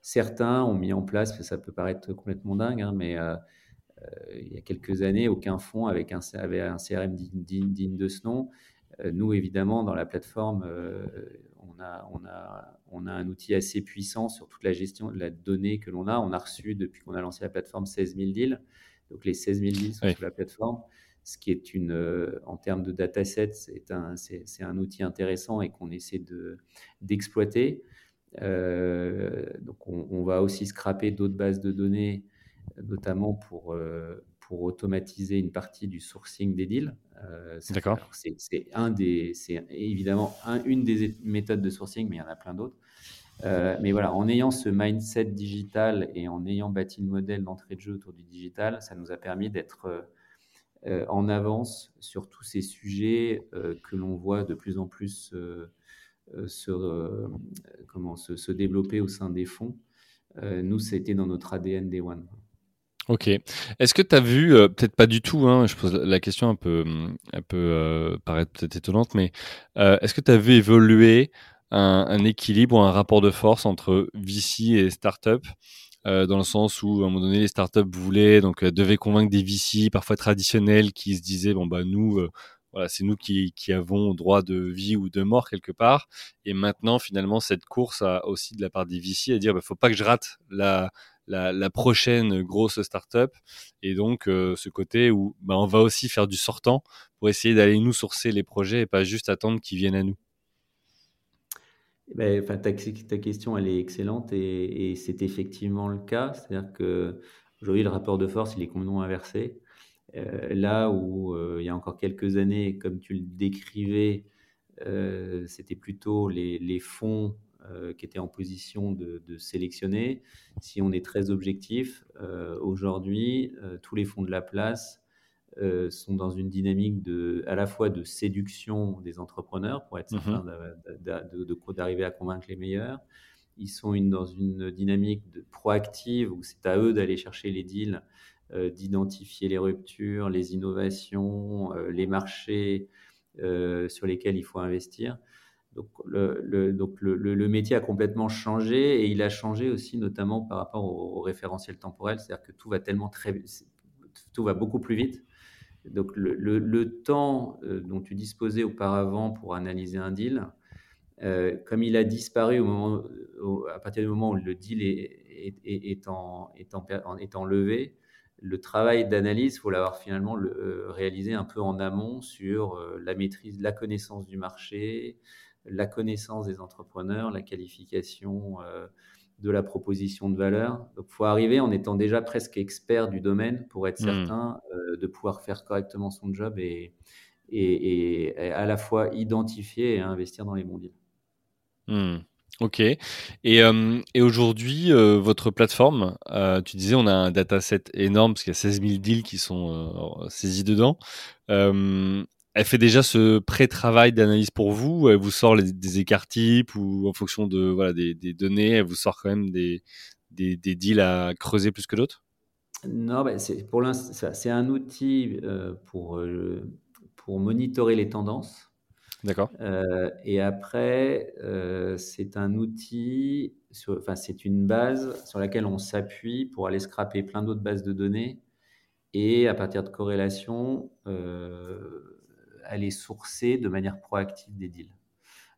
S1: certains ont mis en place, ça peut paraître complètement dingue, hein, mais il y a quelques années, aucun fonds avec un, avait un CRM digne de ce nom. Euh, nous, évidemment, dans la plateforme, euh, on a, on, a, on a un outil assez puissant sur toute la gestion de la donnée que l'on a. On a reçu, depuis qu'on a lancé la plateforme, 16 000 deals. Donc, les 16 000 deals sont sur la plateforme ce qui est une, euh, en termes de dataset, c'est un, c'est, un outil intéressant et qu'on essaie de, d'exploiter. donc, on, va aussi scraper d'autres bases de données, notamment pour, pour automatiser une partie du sourcing des deals.
S2: Euh, D'accord.
S1: C'est un des, c'est évidemment une des méthodes de sourcing, mais il y en a plein d'autres. mais voilà, en ayant ce mindset digital et en ayant bâti le modèle d'entrée de jeu autour du digital, ça nous a permis d'être en avance sur tous ces sujets que l'on voit de plus en plus se, comment, se, se, développer au sein des fonds. nous, c'était dans notre ADN Day One.
S2: Ok. Est-ce que tu as vu, euh, peut-être pas du tout, hein, je pose la question un peu, un peu euh, paraître peut-être étonnante, mais euh, est-ce que tu as vu évoluer un, un, équilibre ou un rapport de force entre VC et startup dans le sens où à un moment donné les startups voulaient donc devaient convaincre des VC parfois traditionnels qui se disaient bon bah nous voilà c'est nous qui, qui avons droit de vie ou de mort quelque part et maintenant finalement cette course a aussi de la part des VC à dire bah faut pas que je rate la la, prochaine grosse startup. Et donc, euh, ce côté où bah, on va aussi faire du sortant pour essayer d'aller nous sourcer les projets et pas juste attendre qu'ils viennent à nous.
S1: Ben, enfin, ta, question, elle est excellente et, c'est effectivement le cas. C'est-à-dire que aujourd'hui, le rapport de force, il est complètement inversé. Euh, là où euh, il y a encore quelques années, comme tu le décrivais, c'était plutôt les, les fonds euh, qui était en position de, sélectionner. Si on est très objectif, euh, aujourd'hui, euh, tous les fonds de la place sont dans une dynamique de, à la fois de séduction des entrepreneurs pour être certain d'arriver à convaincre les meilleurs. Ils sont dans une dynamique de proactive où c'est à eux d'aller chercher les deals, d'identifier les ruptures, les innovations, les marchés sur lesquels il faut investir. Donc, le, donc le, métier a complètement changé et il a changé aussi notamment par rapport au, référentiel temporel, c'est-à-dire que tout va tellement très, tout va beaucoup plus vite. Donc le, temps euh, dont tu disposais auparavant pour analyser un deal, euh, comme il a disparu au moment, à partir du moment où le deal est, est, en, est, en, levé, le travail d'analyse, il faut l'avoir finalement euh, réalisé un peu en amont sur la maîtrise, la connaissance du marché, la connaissance des entrepreneurs, la qualification euh, de la proposition de valeur. Donc, il faut arriver en étant déjà presque expert du domaine pour être hmm. certain euh, de pouvoir faire correctement son job et, et, à la fois identifier et investir dans les bons deals.
S2: Hmm. Ok. Et, euh, et aujourd'hui, votre plateforme, tu disais, on a un dataset énorme parce qu'il y a 16 000 deals qui sont saisis dedans elle fait déjà ce pré-travail d'analyse pour vous Elle vous sort des écarts types ou en fonction de voilà des, données, elle vous sort quand même des, des, deals à creuser plus que d'autres?
S1: Non, bah, c'est pour l'instant c'est un outil euh, pour euh, pour monitorer les tendances.
S2: D'accord.
S1: Euh, et après, c'est un outil, enfin c'est une base sur laquelle on s'appuie pour aller scraper plein d'autres bases de données et à partir de corrélations aller sourcer de manière proactive des deals.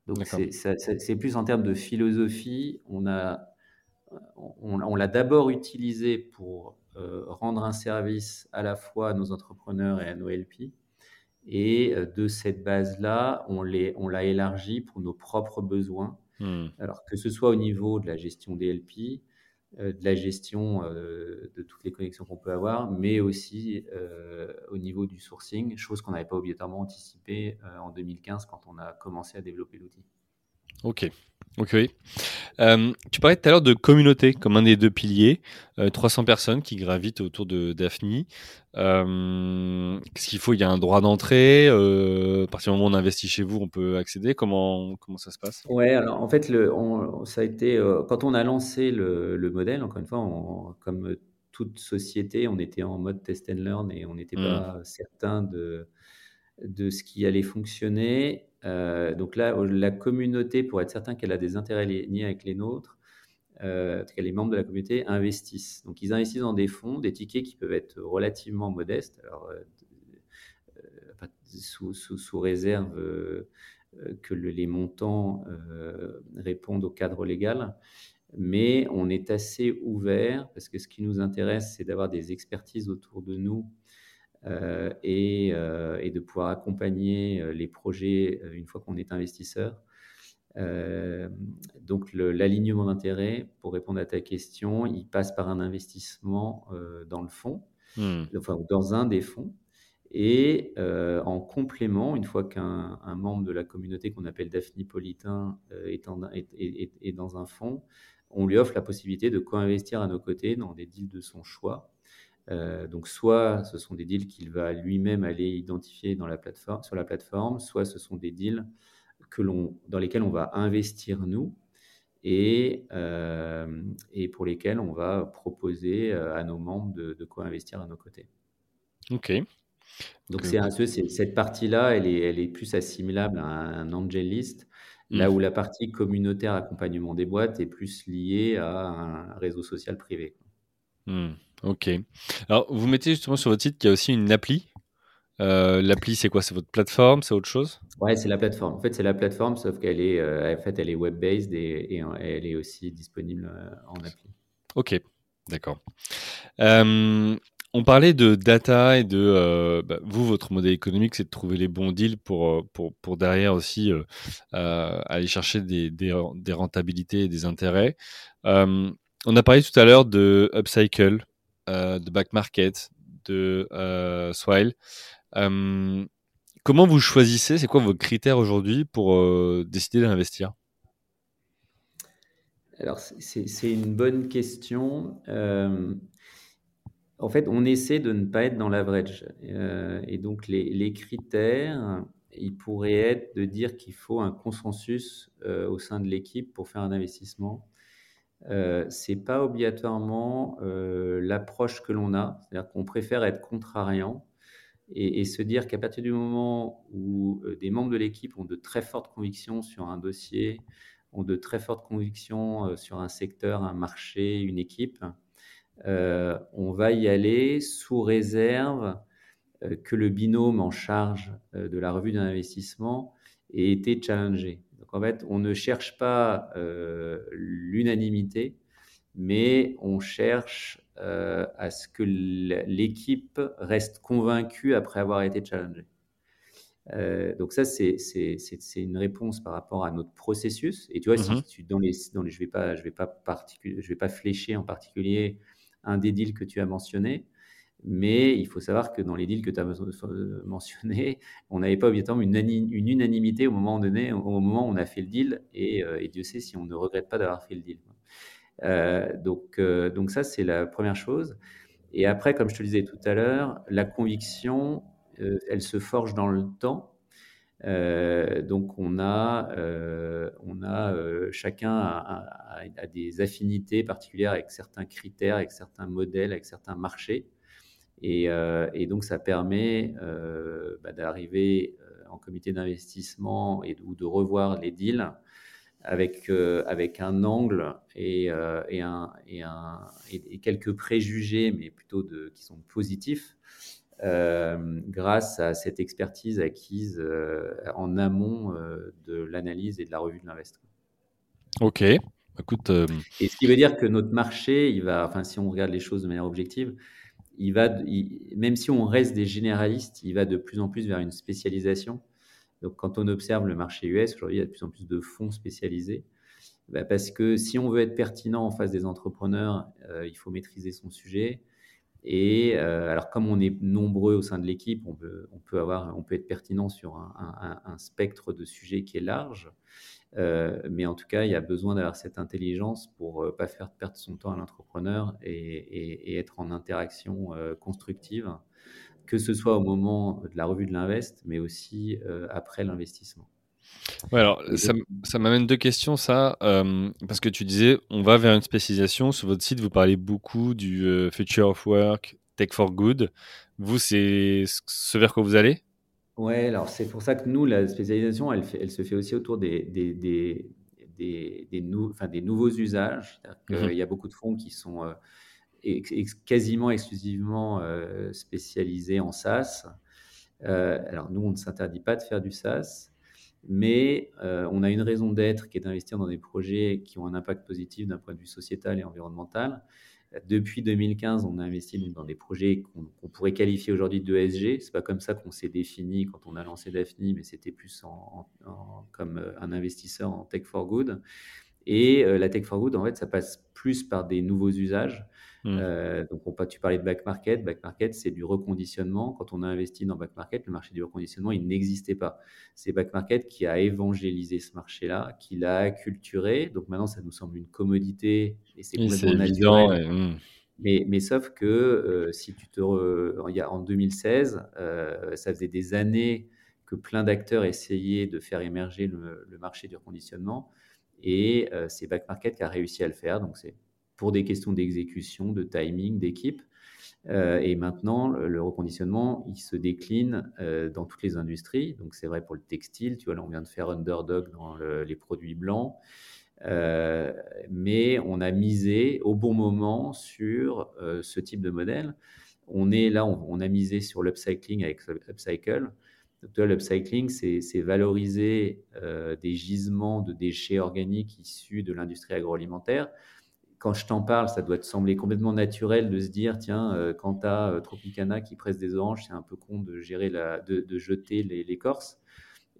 S1: Donc c'est plus en termes de philosophie. On a on, l'a d'abord utilisé pour euh, rendre un service à la fois à nos entrepreneurs et à nos LP. Et euh, de cette base-là, on l'a élargi pour nos propres besoins. Hmm. Alors que ce soit au niveau de la gestion des LP, de la gestion euh, de toutes les connexions qu'on peut avoir, mais aussi euh, au niveau du sourcing, chose qu'on n'avait pas obligatoirement anticipée en 2015 quand on a commencé à développer l'outil.
S2: Ok, ok. Euh, tu parlais tout à l'heure de communauté comme un des deux piliers, 300 euh, personnes qui gravitent autour de Daphne. Euh, Qu'est-ce qu'il faut? Il y a un droit d'entrée. à partir du moment où on investit chez vous, on peut accéder. Comment comment ça se passe?
S1: Ouais, alors en fait, le, ça a été quand on a lancé le, modèle. Encore une fois, comme toute société, on était en mode test and learn et on n'était pas mmh. certain de de ce qui allait fonctionner. Euh, donc là, la communauté, pour être certain qu'elle a des intérêts alignés avec les nôtres, euh, les membres de la communauté investissent. Donc ils investissent dans des fonds, des tickets qui peuvent être relativement modestes, alors, euh, euh, sous, réserve que les montants répondent au cadre légal. Mais on est assez ouvert parce que ce qui nous intéresse, c'est d'avoir des expertises autour de nous euh, euh, et, de pouvoir accompagner euh, les projets une fois qu'on est investisseur. donc l'alignement d'intérêt, pour répondre à ta question, il passe par un investissement dans le fonds, hmm. enfin dans un des fonds. Et en complément, une fois qu'un membre de la communauté qu'on appelle Daphnipolitain est, est, est, dans un fonds, on lui offre la possibilité de co-investir à nos côtés dans des deals de son choix. Euh, donc soit ce sont des deals qu'il va lui-même aller identifier dans la plateforme, sur la plateforme, soit ce sont des deals que dans lesquels on va investir nous et, euh, et pour lesquels on va proposer euh, à nos membres de, co-investir à nos côtés.
S2: Ok.
S1: Donc c'est un cette partie-là, elle est, elle est plus assimilable à un angel list, là où la partie communautaire accompagnement des boîtes est plus liée à un réseau social privé.
S2: Mmh. Ok. Alors, vous mettez justement sur votre site qu'il y a aussi une appli. Euh, l'appli, c'est quoi? C'est votre plateforme? C'est autre chose?
S1: Ouais, c'est la plateforme. En fait, c'est la plateforme, sauf qu'elle est, euh, en fait, elle est web-based et, elle est aussi disponible euh, en appli.
S2: Ok, d'accord. on parlait de data et de bah, vous, votre modèle économique, c'est de trouver les bons deals pour, pour, pour derrière aussi aller chercher des, des, des, rentabilités et des intérêts. on a parlé tout à l'heure de upcycle, euh, de Back Market, de euh, Swile. Euh, comment vous choisissez? C'est quoi vos critères aujourd'hui pour décider d'investir?
S1: Alors, c'est une bonne question. en fait, on essaie de ne pas être dans l'average. et donc, les, critères, ils pourraient être de dire qu'il faut un consensus au sein de l'équipe pour faire un investissement euh, c'est pas obligatoirement euh, l'approche que l'on a. C'est-à-dire qu'on préfère être contrariant et, se dire qu'à partir du moment où euh, des membres de l'équipe ont de très fortes convictions sur un dossier, ont de très fortes convictions sur un secteur, un marché, une équipe, on va y aller sous réserve que le binôme en charge de la revue d'investissement ait été challengé. En fait, on ne cherche pas euh, l'unanimité, mais on cherche euh, à ce que l'équipe reste convaincue après avoir été challengée. Euh, donc ça, c'est une réponse par rapport à notre processus. Et tu vois, si mm-hmm. tu, dans les, dans les, je ne vais, pas, je vais, pas je vais pas flécher en particulier un des deals que tu as mentionné, mais il faut savoir que dans les deals que tu as mentionnés, on n'avait pas obligatoirement une, unanimité au moment donné, au moment où on a fait le deal. Et, euh, Dieu sait si on ne regrette pas d'avoir fait le deal. Euh, donc, euh, donc ça, c'est la première chose. Et après, comme je te le disais tout à l'heure, la conviction, elle se forge dans le temps. donc on a, on a chacun a, des affinités particulières avec certains critères, avec certains modèles, avec certains marchés. Euh, et, donc, ça permet euh, bah, d'arriver euh, en comité d'investissement et ou de revoir les deals avec, avec un angle et, et, un, et, un, et, quelques préjugés, mais plutôt de, qui sont positifs, grâce à cette expertise acquise en amont de l'analyse et de la revue de l'investissement.
S2: Ok. Écoute,
S1: Et ce qui veut dire que notre marché, il va, enfin, si on regarde les choses de manière objective, il va, même si on reste des généralistes, il va de plus en plus vers une spécialisation. Donc, quand on observe le marché US, aujourd'hui, il y a de plus en plus de fonds spécialisés. Bah, parce que si on veut être pertinent en face des entrepreneurs, euh, il faut maîtriser son sujet. Et euh, alors, comme on est nombreux au sein de l'équipe, on peut, on, peut être pertinent sur un, spectre de sujets qui est large. Euh, mais en tout cas, il y a besoin d'avoir cette intelligence pour ne euh, pas faire perdre son temps à l'entrepreneur et, être en interaction constructive, que ce soit au moment de la revue de l'invest, mais aussi après l'investissement.
S2: Alors ça, ça m'amène deux questions, ça, parce que tu disais, on va vers une spécialisation. Sur votre site, vous parlez beaucoup du Future of Work, Tech for Good. Vous, c'est ce vers quoi vous allez?
S1: Ouais, alors c'est pour ça que nous, la spécialisation, elle, elle se fait aussi autour des, des, des, des, des nouveaux usages. Mmh Il y a beaucoup de fonds qui sont euh, quasiment exclusivement euh, spécialisés en SaaS. Euh, alors nous, on ne s'interdit pas de faire du SaaS, mais on a une raison d'être qui est d'investir dans des projets qui ont un impact positif d'un point de vue sociétal et environnemental. Depuis 2015, on a investi dans des projets qu'on pourrait qualifier aujourd'hui d'ESG. Ce n'est pas comme ça qu'on s'est défini quand on a lancé Daphne, mais c'était plus comme euh, un investisseur en Tech for Good. Et euh, la Tech for Good, en fait, ça passe plus par des nouveaux usages.
S2: Mmh.
S1: Euh, donc, on, tu parlais de back market. Back market, c'est du reconditionnement. Quand on a investi dans back market, le marché du reconditionnement, il n'existait pas. C'est back market qui a évangélisé ce marché-là, qui l'a acculturé. Donc maintenant, ça nous semble une commodité et c'est complètement naturel. Mmh. Mais, mais, sauf que euh, si tu te il y a, en 2016, euh, ça faisait des années que plein d'acteurs essayaient de faire émerger le, le marché du reconditionnement. Et c'est Back Market qui a réussi à le faire. Donc, c'est pour des questions d'exécution, de timing, d'équipe. Euh, et maintenant, le, reconditionnement, il se décline euh, dans toutes les industries. Donc, c'est vrai pour le textile. Tu vois, là, on vient de faire Underdog dans les produits blancs. Euh, mais on a misé au bon moment sur ce type de modèle. On est là, on, a misé sur l'upcycling avec Upcycle. L'upcycling, c'est valoriser des gisements de déchets organiques issus de l'industrie agroalimentaire quand je t'en parle, ça doit te sembler complètement naturel de se dire, tiens, euh, quand tu as euh, Tropicana qui presse des oranges, c'est un peu con de, gérer la, de, jeter l'écorce.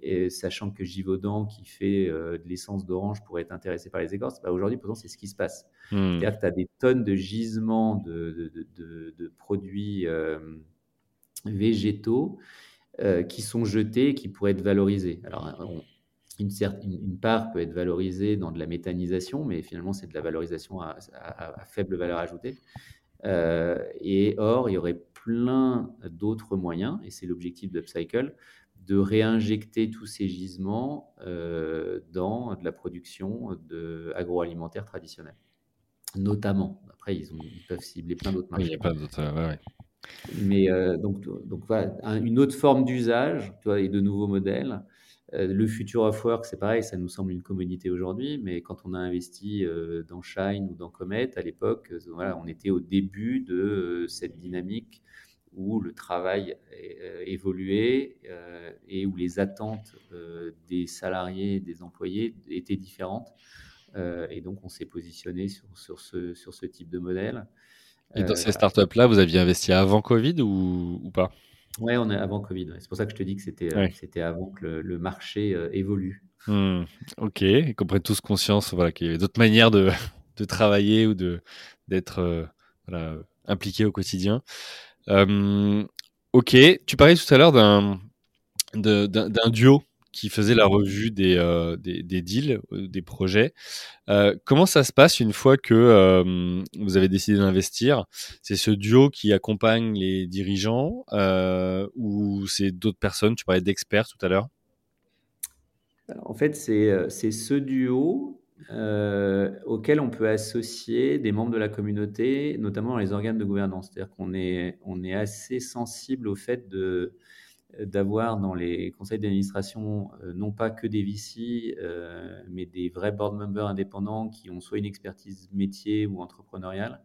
S1: Et sachant que Givaudan, qui fait euh, de l'essence d'orange, pourrait être intéressé par les écorces, bah aujourd'hui, pourtant, c'est ce qui se passe. Hmm. C'est-à-dire que tu as des tonnes de gisements de, de produits végétaux qui sont jetés et qui pourraient être valorisés. Alors, on, une, une, part peut être valorisée dans de la méthanisation, mais finalement, c'est de la valorisation à, faible valeur ajoutée. Euh, et or, il y aurait plein d'autres moyens, et c'est l'objectif d'Upcycle, de réinjecter tous ces gisements euh, dans de la production de agroalimentaire traditionnelle. Notamment. Après, ils, ont, ils peuvent cibler plein d'autres marchés.
S2: il y a pas d'autres. Ouais,
S1: Mais euh, donc, donc voilà, une autre forme d'usage et de nouveaux modèles. Euh, le futur of work, c'est pareil, ça nous semble une commodité aujourd'hui, mais quand on a investi euh, dans Shine ou dans Comet, à l'époque, euh, voilà, on était au début de cette dynamique où le travail évoluait et où les attentes des salariés, des employés étaient différentes. et donc, on s'est positionné sur, sur, ce, sur ce type de modèle.
S2: Et dans ces startups-là, vous aviez investi avant Covid ou, ou pas?
S1: Ouais, on est avant Covid. C'est pour ça que je te dis que c'était euh, c'était avant que le, marché euh, évolue.
S2: Hmm, ok, et qu'on prenne tous conscience voilà, qu'il y avait d'autres manières de, de, travailler ou de d'être euh, voilà, impliqué au quotidien. ok, tu parlais tout à l'heure d'un d'un duo qui faisait la revue des, euh, des, deals, euh, des projets. Euh, comment ça se passe une fois que vous avez décidé d'investir? C'est ce duo qui accompagne les dirigeants ou c'est d'autres personnes? Tu parlais d'experts tout à l'heure.
S1: En fait, c'est ce duo auquel on peut associer des membres de la communauté, notamment dans les organes de gouvernance. C'est-à-dire qu'on est, on est assez sensible au fait de d'avoir dans les conseils d'administration euh, non pas que des VC, euh, mais des vrais board members indépendants qui ont soit une expertise métier ou entrepreneuriale.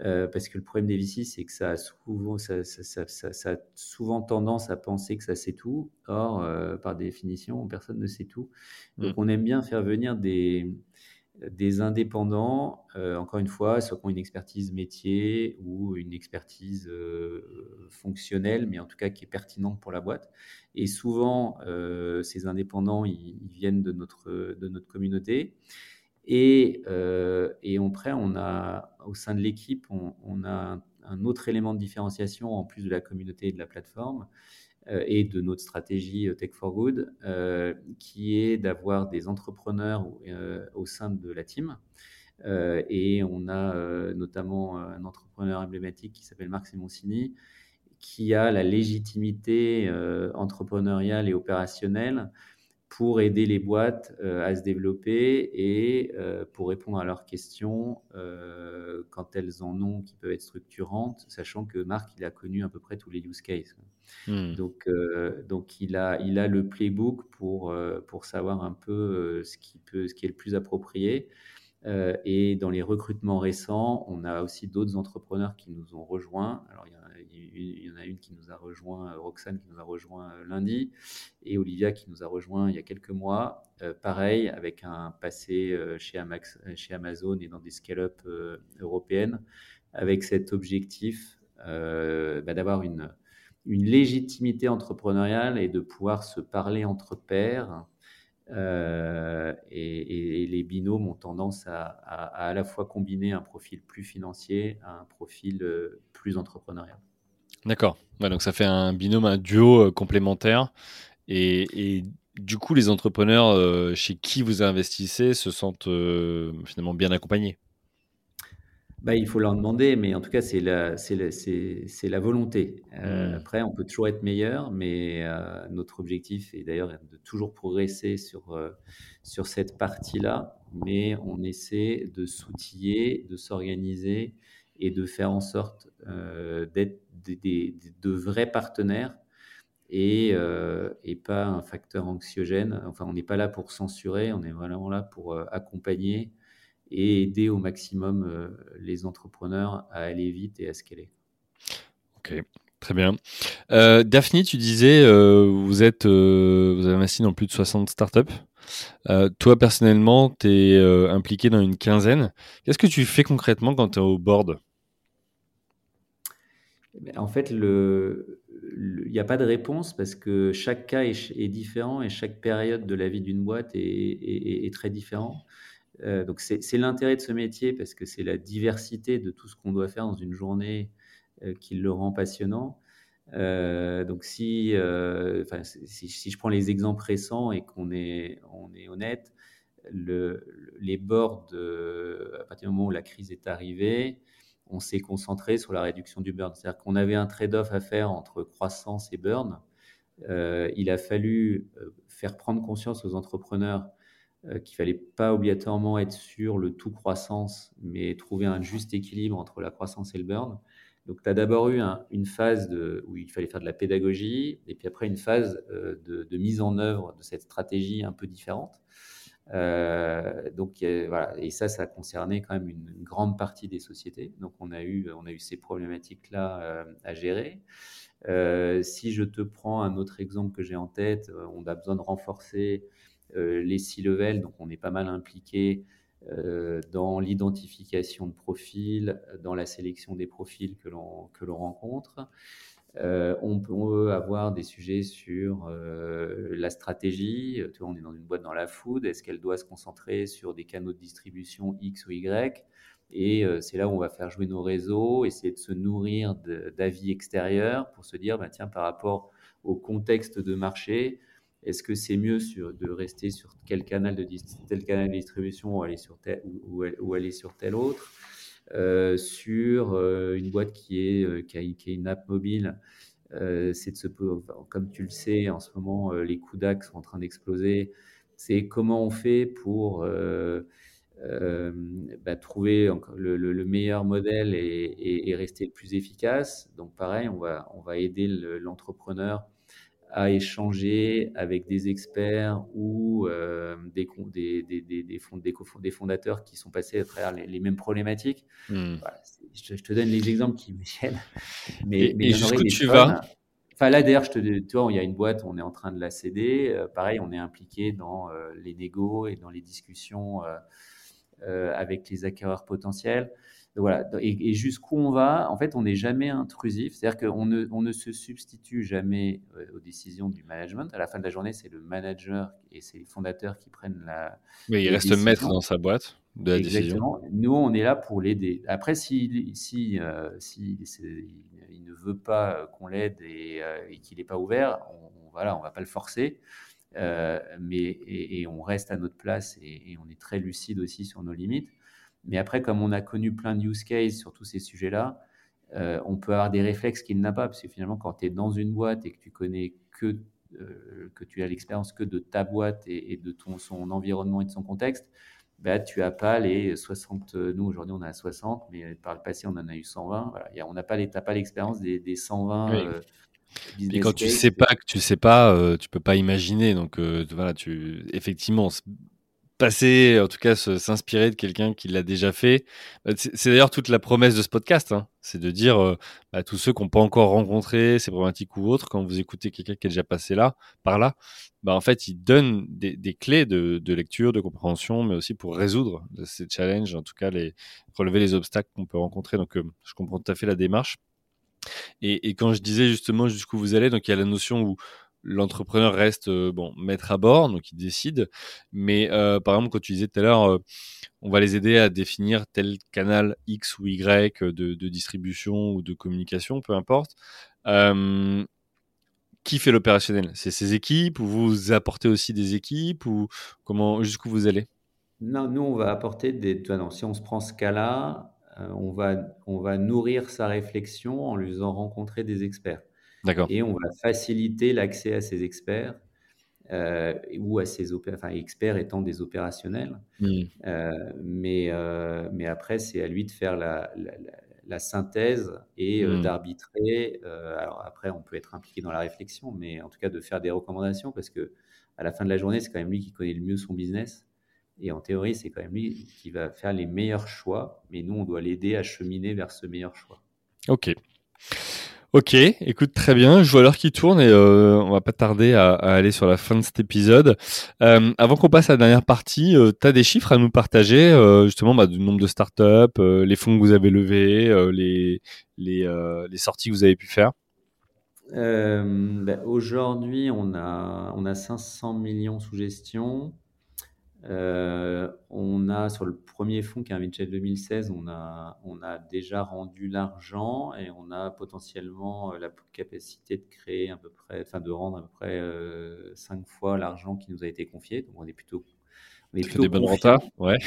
S1: Euh, parce que le problème des VC, c'est que ça a, souvent, ça, ça, ça, a souvent tendance à penser que ça sait tout. Or, par définition, personne ne sait tout. Donc, mmh. on aime bien faire venir des, des indépendants, euh, encore une fois, soit qui ont une expertise métier ou une expertise euh, fonctionnelle, mais en tout cas qui est pertinente pour la boîte. Et souvent, euh, ces indépendants, ils, viennent de notre, de notre communauté. Et, et on a, au sein de l'équipe, on, a un, autre élément de différenciation en plus de la communauté et de la plateforme, et de notre stratégie euh, Tech for Good, euh, qui est d'avoir des entrepreneurs au sein de la team. et on a notamment un entrepreneur emblématique qui s'appelle Marc Simoncini, qui a la légitimité entrepreneuriale et opérationnelle pour aider les boîtes à se développer et pour répondre à leurs questions quand elles en ont qui peuvent être structurantes, sachant que Marc, il a connu à peu près tous les use cases. Hmm. Donc, euh, donc il, a, il a le playbook pour, euh, pour savoir un peu euh, ce, qui peut, ce qui est le plus approprié. et dans les recrutements récents, on a aussi d'autres entrepreneurs qui nous ont rejoints. Alors, il y, en a une qui nous a rejoint, Roxane qui nous a rejoint lundi, et Olivia qui nous a rejoint il y a quelques mois. pareil, avec un passé chez, chez Amazon et dans des scale-up européennes, avec cet objectif bah, d'avoir une, une légitimité entrepreneuriale et de pouvoir se parler entre pairs. Euh, et, et, les binômes ont tendance à, à, la fois combiner un profil plus financier à un profil plus entrepreneurial.
S2: D'accord. donc ça fait un binôme, un duo complémentaire. Et, du coup, les entrepreneurs chez qui vous investissez se sentent finalement bien accompagnés?
S1: Bah, il faut leur demander, mais en tout cas, c'est la, c'est la, c'est, la volonté. Euh, mmh. Après, on peut toujours être meilleur, mais euh, notre objectif est d'ailleurs de toujours progresser sur, euh, sur cette partie-là, mais on essaie de s'outiller, de s'organiser et de faire en sorte d'être des, de vrais partenaires et, et pas un facteur anxiogène. Enfin, on n'est pas là pour censurer, on est vraiment là pour accompagner et aider au maximum euh, les entrepreneurs à aller vite et à scaler.
S2: Ok, très bien. Euh, Daphne, tu disais, euh, vous, êtes, vous avez investi dans plus de 60 startups. toi, personnellement, tu es impliqué dans une quinzaine. Qu'est-ce que tu fais concrètement quand tu es au board?
S1: Eh en fait, il n'y a pas de réponse parce que chaque cas est, différent et chaque période de la vie d'une boîte est, est très différente. Euh, donc c'est l'intérêt de ce métier parce que c'est la diversité de tout ce qu'on doit faire dans une journée euh, qui le rend passionnant. Euh, donc si, si, je prends les exemples récents et qu'on est, on est honnête, le, les boards, à partir du moment où la crise est arrivée, on s'est concentré sur la réduction du burn. C'est-à-dire qu'on avait un trade-off à faire entre croissance et burn. il a fallu faire prendre conscience aux entrepreneurs qu'il fallait pas obligatoirement être sur le tout croissance, mais trouver un juste équilibre entre la croissance et le burn. Donc, tu as d'abord eu une phase où il fallait faire de la pédagogie, et puis après une phase euh, de, mise en œuvre de cette stratégie un peu différente. Euh, donc, voilà. Et ça, ça a concerné quand même une, grande partie des sociétés. Donc, on a eu, on a eu ces problématiques-là à gérer. si je te prends un autre exemple que j'ai en tête, on a besoin de renforcer euh, les C-level, donc on est pas mal impliqué euh, dans l'identification de profils, dans la sélection des profils que l'on que l'on rencontre. Euh, on peut avoir des sujets sur la stratégie. Tu vois, on est dans une boîte dans la food. Est-ce qu'elle doit se concentrer sur des canaux de distribution X ou Y? Et c'est là où on va faire jouer nos réseaux, essayer de se nourrir d'avis extérieurs pour se dire, bah, tiens, par rapport au contexte de marché, est-ce que c'est mieux sur, de rester sur quel canal de, tel canal de distribution ou aller sur tel, ou, aller sur tel autre euh, Sur euh, une boîte qui, est, euh, qui, a, une app mobile, c'est de se, comme tu le sais, en ce moment, les coûts d'axe sont en train d'exploser. C'est comment on fait pour bah, trouver le, meilleur modèle et, et, rester le plus efficace. Donc pareil, on va, on va aider l'entrepreneur à échanger avec des experts ou euh, des, des, des, des, des, fondateurs qui sont passés à travers les, mêmes problématiques. Hmm. je, te donne les exemples qui me viennent.
S2: Mais, mais jusqu'où tu vas?
S1: Enfin, là, d'ailleurs, je te, tu vois, il y a une boîte, on est en train de la céder. Euh, pareil, on est impliqué dans euh, les négos et dans les discussions avec les acquéreurs potentiels voilà. Et, jusqu'où on va, en fait, on n'est jamais intrusif. C'est-à-dire qu'on ne, on ne se substitue jamais euh, aux décisions du management. À la fin de la journée, c'est le manager et c'est les fondateurs qui prennent la.
S2: Oui, il reste maître dans sa boîte de la Exactement. décision.
S1: Nous, on est là pour l'aider. Après, si, si, euh, si il ne veut pas qu'on l'aide et, euh, qu'il n'est pas ouvert, on, voilà, on va pas le forcer. mais et, on reste à notre place et, et, on est très lucide aussi sur nos limites. Mais après, comme on a connu plein de use cases sur tous ces sujets-là, euh, on peut avoir des réflexes qu'il n'a pas, parce que finalement, quand tu es dans une boîte et que tu connais que, euh, que tu as l'expérience que de ta boîte et, de ton, son environnement et de son contexte, bah, tu n'as pas les 60, nous aujourd'hui on a 60, mais par le passé on en a eu 120. Voilà. on n'a pas, pas l'expérience des, des 120.
S2: Euh, et quand tu sais pas que tu sais pas, tu peux pas imaginer. Donc voilà, tu effectivement passer, en tout cas s'inspirer de quelqu'un qui l'a déjà fait. Bah, c'est d'ailleurs toute la promesse de ce podcast, hein. c'est de dire à euh, bah, tous ceux qui n'ont pas encore rencontré ces problématiques ou autres, quand vous écoutez quelqu'un qui est déjà passé là, par là, bah, en fait, il donne des, clés de, lecture, de compréhension, mais aussi pour résoudre ces challenges, en tout cas les, relever les obstacles qu'on peut rencontrer. Donc, euh, je comprends tout à fait la démarche. Et, et, quand je disais justement jusqu'où vous allez, donc il y a la notion où l'entrepreneur reste bon maître à bord, donc il décide. Mais par exemple, quand tu disais tout à l'heure, on va les aider à définir tel canal X ou Y de, de distribution ou de communication, peu importe. qui fait l'opérationnel? C'est ces équipes ou vous apportez aussi des équipes ou comment jusqu'où vous allez?
S1: Non, nous on va apporter des. si on se prend ce cas-là, euh, on, va, on va nourrir sa réflexion en lui faisant rencontrer des experts. Et on va faciliter l'accès à ces experts euh, ou à ces enfin, experts étant des opérationnels. Hmm. Euh, mais, mais après, c'est à lui de faire la, la, synthèse et hmm. d'arbitrer. alors après, on peut être impliqué dans la réflexion, mais en tout cas de faire des recommandations parce que à la fin de la journée, c'est quand même lui qui connaît le mieux son business. Et en théorie, c'est quand même lui qui va faire les meilleurs choix, mais nous, on doit l'aider à cheminer vers ce meilleur choix.
S2: Ok. Ok, écoute très bien. Je vois l'heure qui tourne et euh, on va pas tarder à, aller sur la fin de cet épisode. Euh, avant qu'on passe à la dernière partie, euh, tu as des chiffres à nous partager, justement, bah, du nombre de startups, les fonds que vous avez levés, les, les, les, sorties que vous avez pu faire?
S1: Bah, Aujourd'hui, on a, on a 500 millions sous gestion. Euh, on a sur le premier fonds qui est un vintage 2016, on a, on a déjà rendu l'argent et on a potentiellement euh, la capacité de créer à peu près, enfin de rendre à peu près euh, cinq fois l'argent qui nous a été confié. Donc on est plutôt
S2: on est plutôt des bonnes ouais.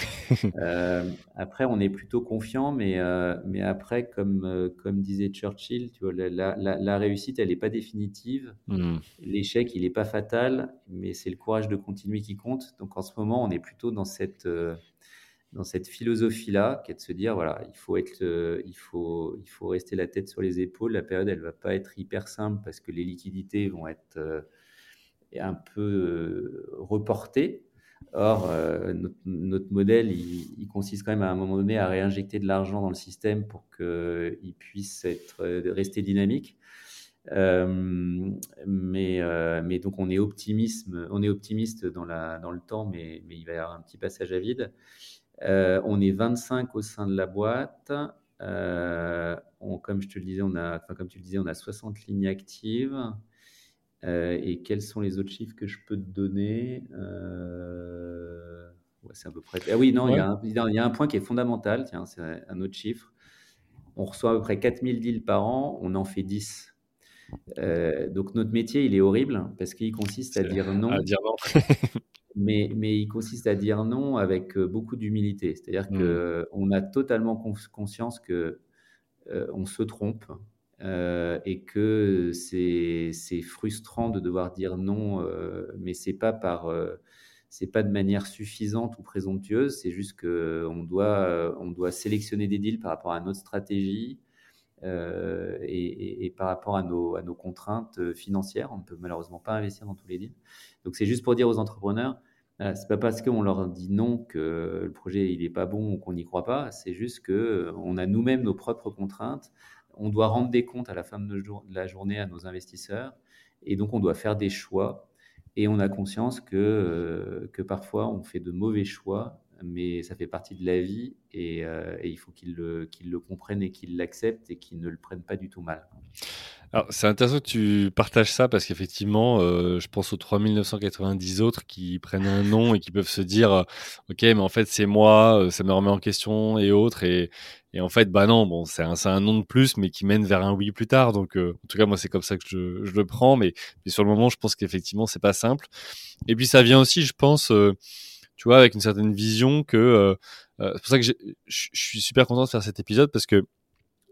S1: euh, après, on est plutôt confiant, mais, euh, mais après, comme, euh, comme disait Churchill, tu vois, la, la, la réussite, elle n'est pas définitive. Hmm. L'échec, il n'est pas fatal, mais c'est le courage de continuer qui compte. Donc en ce moment, on est plutôt dans cette, dans cette philosophie-là, qui est de se dire, voilà, il faut, être, il, faut, il faut rester la tête sur les épaules. La période, elle ne va pas être hyper simple parce que les liquidités vont être un peu reportées. Or, euh, notre, modèle, il, consiste quand même à un moment donné à réinjecter de l'argent dans le système pour qu'il puisse être, euh, rester dynamique. Euh, mais, donc on est, optimisme, on est optimiste dans, la, dans le temps, mais, il va y avoir un petit passage à vide. on est 25 au sein de la boîte. Comme je te le disais, on a, comme tu le disais, on a 60 lignes actives. Euh, et quels sont les autres chiffres que je peux te donner euh, C'est à peu près. Ah oui, non, il, y a un, point qui est fondamental. Tiens, c'est un autre chiffre. On reçoit à peu près 4000 deals par an, on en fait 10. Euh, donc notre métier, il est horrible parce qu'il consiste à dire non. mais, mais il consiste à dire non avec beaucoup d'humilité. C'est-à-dire mmh. qu'on a totalement conscience que on se trompe, euh, et que c'est frustrant de devoir dire non, euh, mais c'est pas par euh, c'est pas de manière suffisante ou présomptueuse, c'est juste qu'on doit on doit sélectionner des deals par rapport à notre stratégie et, par rapport à nos, contraintes financières. On ne peut malheureusement pas investir dans tous les deals. Donc c'est juste pour dire aux entrepreneurs, c'est pas parce qu'on leur dit non que le projet il est pas bon ou qu'on n'y croit pas. C'est juste que on a nous-mêmes nos propres contraintes on doit rendre des comptes à la fin de, la journée à nos investisseurs. Et donc on doit faire des choix. Et on a conscience que, euh, que parfois on fait de mauvais choix, mais ça fait partie de la vie. Et, euh, il faut qu'ils le, le, comprennent et qu'ils l'acceptent et qu'ils ne le prennent pas du tout mal.
S2: Alors, c'est intéressant que tu partages ça parce qu'effectivement, euh, je pense aux 3990 autres qui prennent un nom et qui peuvent se dire, OK, mais en fait, c'est moi, ça me remet en question et autres. Et, et en fait, bah non, bon, c'est un, un, nom de plus, mais qui mène vers un oui plus tard. Donc, euh, en tout cas, moi, c'est comme ça que je, je le prends. Mais, mais, sur le moment, je pense qu'effectivement, c'est pas simple. Et puis, ça vient aussi, je pense, euh, tu vois, avec une certaine vision que euh, c'est pour ça que je suis super content de faire cet épisode parce que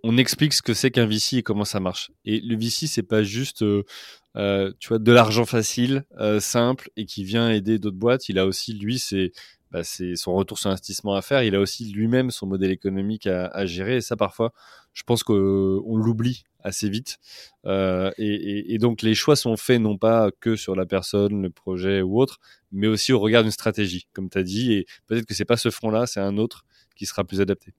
S2: on explique ce que c'est qu'un VC et comment ça marche. Et le VC, c'est pas juste, tu vois, de l'argent facile, simple et qui vient aider d'autres boîtes. Il a aussi, lui, c'est bah, c'est son retour sur investissement à faire. Il a aussi lui-même son modèle économique à, gérer. Et ça, parfois, je pense qu'on l'oublie assez vite. Euh, et, donc, les choix sont faits non pas que sur la personne, le projet ou autre, mais aussi au regard d'une stratégie, comme tu as dit. Et peut-être que c'est pas ce front-là, c'est un autre qui sera plus adapté.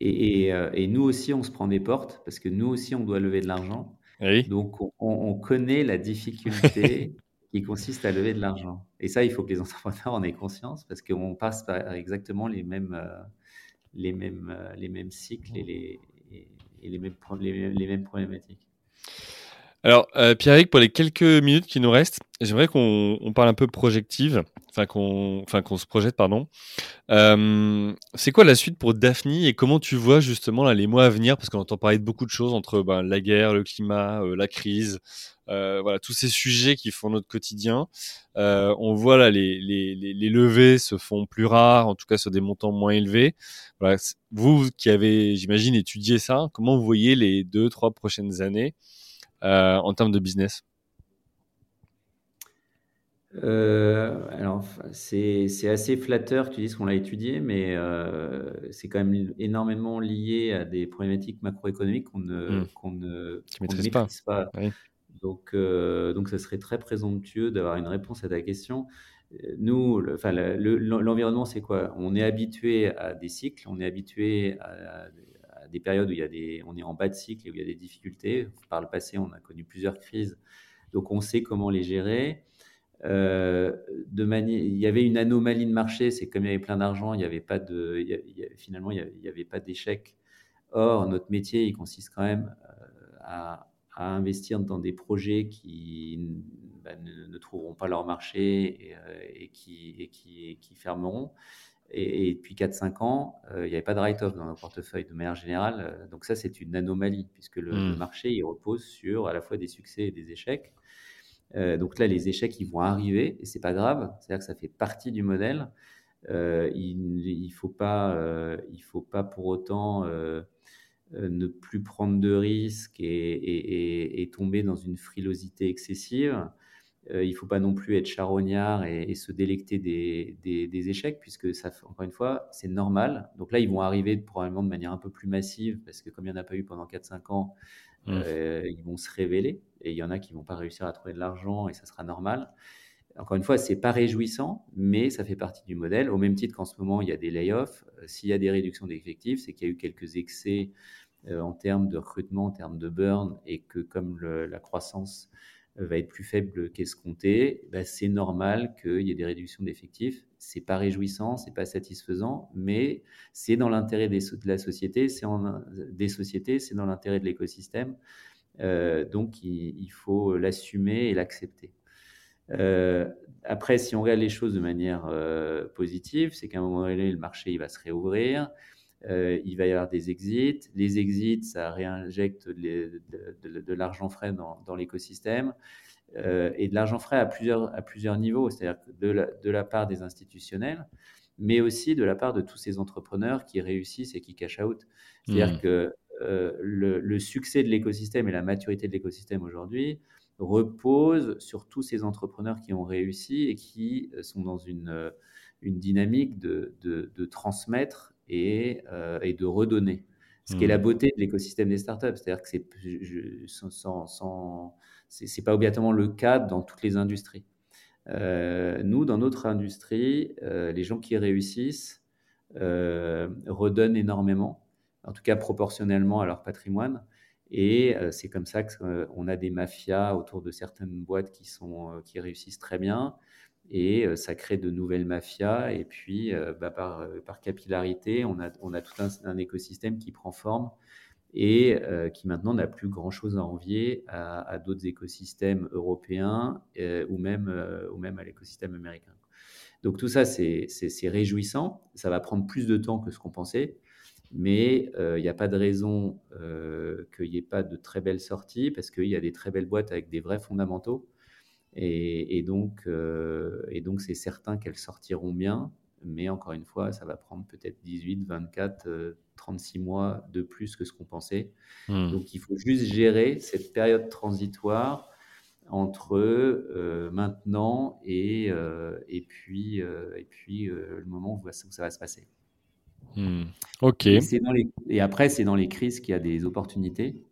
S1: Et, euh, nous aussi, on se prend des portes parce que nous aussi, on doit lever de l'argent. Donc, on, connaît la difficulté qui consiste à lever de l'argent. Et ça, il faut que les entrepreneurs en aient conscience parce qu'on passe par exactement les mêmes, euh, les mêmes, euh, les mêmes cycles et les, et les, mêmes, les, mêmes problématiques.
S2: Alors, euh, Pierrick, pour les quelques minutes qui nous restent, j'aimerais qu'on parle un peu projective, enfin qu'on qu'on se projette, pardon. Euh, c'est quoi la suite pour Daphne et comment tu vois justement là, les mois à venir? Parce qu'on entend parler de beaucoup de choses entre ben, la guerre, le climat, euh, la crise, euh, voilà, tous ces sujets qui font notre quotidien. Euh, on voit là les, les, les, levées se font plus rares, en tout cas sur des montants moins élevés. Voilà, vous qui avez, j'imagine, étudié ça, comment vous voyez les deux, trois prochaines années? En termes de business
S1: euh, alors, c'est assez flatteur que tu dises qu'on l'a étudié, mais euh, c'est quand même énormément lié à des problématiques macroéconomiques qu'on ne, mmh. ne, maîtrise, pas. Donc, donc, ça serait très présomptueux d'avoir une réponse à ta question. Nous, l'environnement, c'est quoi? On est habitué à des cycles, on est habitué à, des périodes où il y a des, on est en bas de cycle et où il y a des difficultés. Par le passé, on a connu plusieurs crises, donc on sait comment les gérer. Euh, de manière, il y avait une anomalie de marché, c'est comme il y avait plein d'argent, il n'y avait pas de, finalement, il n'y avait, pas d'échec. Or, notre métier, il consiste quand même euh, à, investir dans des projets qui bah, ne, trouveront pas leur marché et, euh, qui, fermeront. Et, depuis 4-5 ans, euh, il n'y avait pas de write-off dans nos portefeuilles de manière générale. Euh, donc ça, c'est une anomalie, puisque le, mmh. marché, il repose sur à la fois des succès et des échecs. Euh, donc là, les échecs, ils vont arriver, et c'est pas grave. C'est-à-dire que ça fait partie du modèle. il ne faut, pas, il faut pas pour autant ne plus prendre de risques et, et, tomber dans une frilosité excessive. Euh, il ne faut pas non plus être charognard et, se délecter des, des, échecs, puisque ça, encore une fois, c'est normal. Donc là, ils vont arriver probablement de manière un peu plus massive, parce que comme il n'y en a pas eu pendant 4-5 ans, mmh. euh, ils vont se révéler. Et il y en a qui ne vont pas réussir à trouver de l'argent, et ça sera normal. Encore une fois, c'est pas réjouissant, mais ça fait partie du modèle. Au même titre qu'en ce moment, il y a des layoffs. Euh, s'il y a des réductions d'effectifs, c'est qu'il y a eu quelques excès en termes de recrutement, en termes de burn, et que comme la croissance va être plus faible qu'escompté, bah, c'est normal qu'il y ait des réductions d'effectifs. C'est pas réjouissant, c'est pas satisfaisant, mais c'est dans l'intérêt de la société, c'est des sociétés, c'est dans l'intérêt de l'écosystème. Euh, donc il, faut l'assumer et l'accepter. Euh, après, si on regarde les choses de manière euh, positive, c'est qu'à un moment donné, le marché il va se réouvrir. Il va y avoir des exits. Les exits, ça réinjecte de, l'argent frais dans, l'écosystème et de l'argent frais à plusieurs, à plusieurs niveaux, c'est-à-dire de la, de la part des institutionnels, mais aussi de la part de tous ces entrepreneurs qui réussissent et qui cash out. C'est-à-dire mmh. que le, le, succès de l'écosystème et la maturité de l'écosystème aujourd'hui repose sur tous ces entrepreneurs qui ont réussi et qui sont dans une, une dynamique de, de, de transmettre et, euh, et de redonner. Ce qui est la mmh. beauté de l'écosystème des startups. C'est-à-dire que c'est, sans, sans, c'est, pas obligatoirement le cas dans toutes les industries. Euh, nous, dans notre industrie, euh, les gens qui réussissent redonnent énormément, en tout cas proportionnellement à leur patrimoine. Et c'est comme ça qu'on a des mafias autour de certaines boîtes qui, sont, qui réussissent très bien et euh, ça crée de nouvelles mafias. Et puis, euh, bah, par, euh, par, capillarité, on a, on a tout un, écosystème qui prend forme et qui maintenant n'a plus grand-chose à envier à, d'autres écosystèmes européens ou, même, ou même à l'écosystème américain. Donc tout ça, c'est réjouissant. Ça va prendre plus de temps que ce qu'on pensait, mais il n'y a pas de raison qu'il n'y ait pas de très belles sorties parce qu'il y a des très belles boîtes avec des vrais fondamentaux. Et, donc, euh, et donc, c'est certain qu'elles sortiront bien, mais encore une fois, ça va prendre peut-être 18, 24, 36 mois de plus que ce qu'on pensait. Hmm. Donc, il faut juste gérer cette période transitoire entre euh, maintenant et, euh, et puis, et puis le moment où ça va se passer.
S2: Hmm. Ok.
S1: Et, et après, c'est dans les crises qu'il y a des opportunités.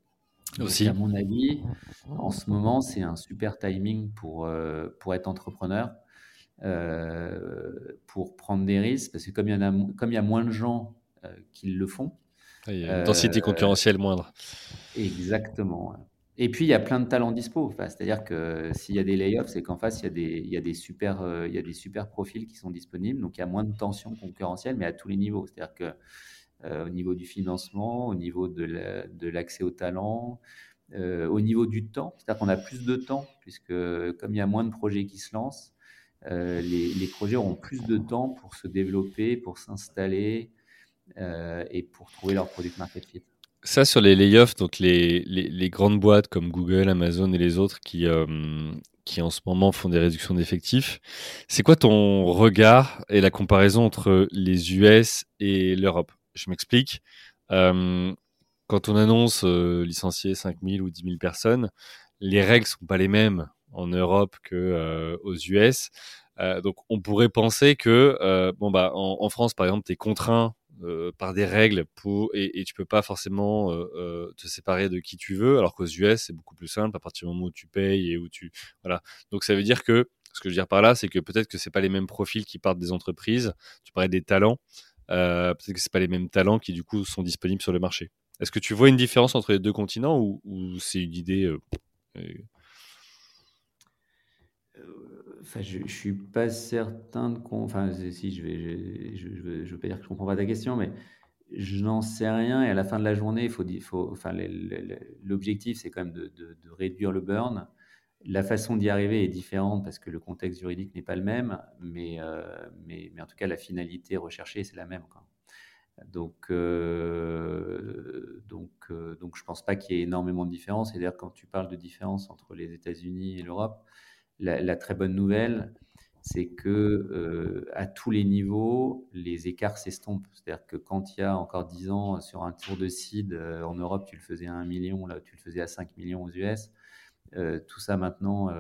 S2: Aussi.
S1: à mon avis, en ce moment, c'est un super timing pour, euh, pour être entrepreneur, euh, pour prendre des risques, parce que comme il y, en a, comme il y a moins de gens euh, qui le font.
S2: Il y a une densité concurrentielle moindre.
S1: Exactement. Et puis, il y a plein de talents dispo. C'est-à-dire que s'il y a des layoffs, c'est qu'en face, il y, a des, il, y a des super, il y a des super profils qui sont disponibles. Donc, il y a moins de tension concurrentielle, mais à tous les niveaux. C'est-à-dire que au niveau du financement, au niveau de l'accès au talent, au niveau du temps, c'est-à-dire qu'on a plus de temps, puisque comme il y a moins de projets qui se lancent, les, les, projets auront plus de temps pour se développer, pour s'installer et pour trouver leur product market fit.
S2: Ça, sur les layoffs, donc les, les, grandes boîtes comme Google, Amazon et les autres qui, euh, qui en ce moment font des réductions d'effectifs, c'est quoi ton regard et la comparaison entre les US et l'Europe? Je m'explique. Euh, quand on annonce euh, licencier 5000 ou 10 000 personnes, les règles sont pas les mêmes en Europe que aux US. donc, on pourrait penser que, bon bah, en, France, par exemple, tu es contraint euh, par des règles pour, et, et tu peux pas forcément euh, euh, te séparer de qui tu veux, alors qu'aux US c'est beaucoup plus simple à partir du moment où tu payes et où tu voilà. Donc ça veut dire que ce que je veux dire par là, c'est que peut-être que c'est pas les mêmes profils qui partent des entreprises. Tu parlais des talents, peut-être que c'est pas les mêmes talents qui du coup sont disponibles sur le marché. Est-ce que tu vois une différence entre les deux continents ou, c'est une idée
S1: Enfin, je, ne suis pas certain de. Enfin, je vais. Veux pas dire que je comprends pas ta question, mais je n'en sais rien. Et à la fin de la journée, l'objectif, c'est quand même de, réduire le burn. La façon d'y arriver est différente parce que le contexte juridique n'est pas le même, mais, euh, mais, mais, en tout cas, la finalité recherchée, c'est la même. Donc, euh, donc, euh, donc, je pense pas qu'il y ait énormément de différence. Et d'ailleurs, quand tu parles de différence entre les États-Unis et l'Europe, la, très bonne nouvelle, c'est que à tous les niveaux, les écarts s'estompent. C'est-à-dire que quand il y a encore 10 ans, sur un tour de seed en Europe, tu le faisais à 1 million, là, tu le faisais à 5 millions aux US. Euh, tout ça maintenant,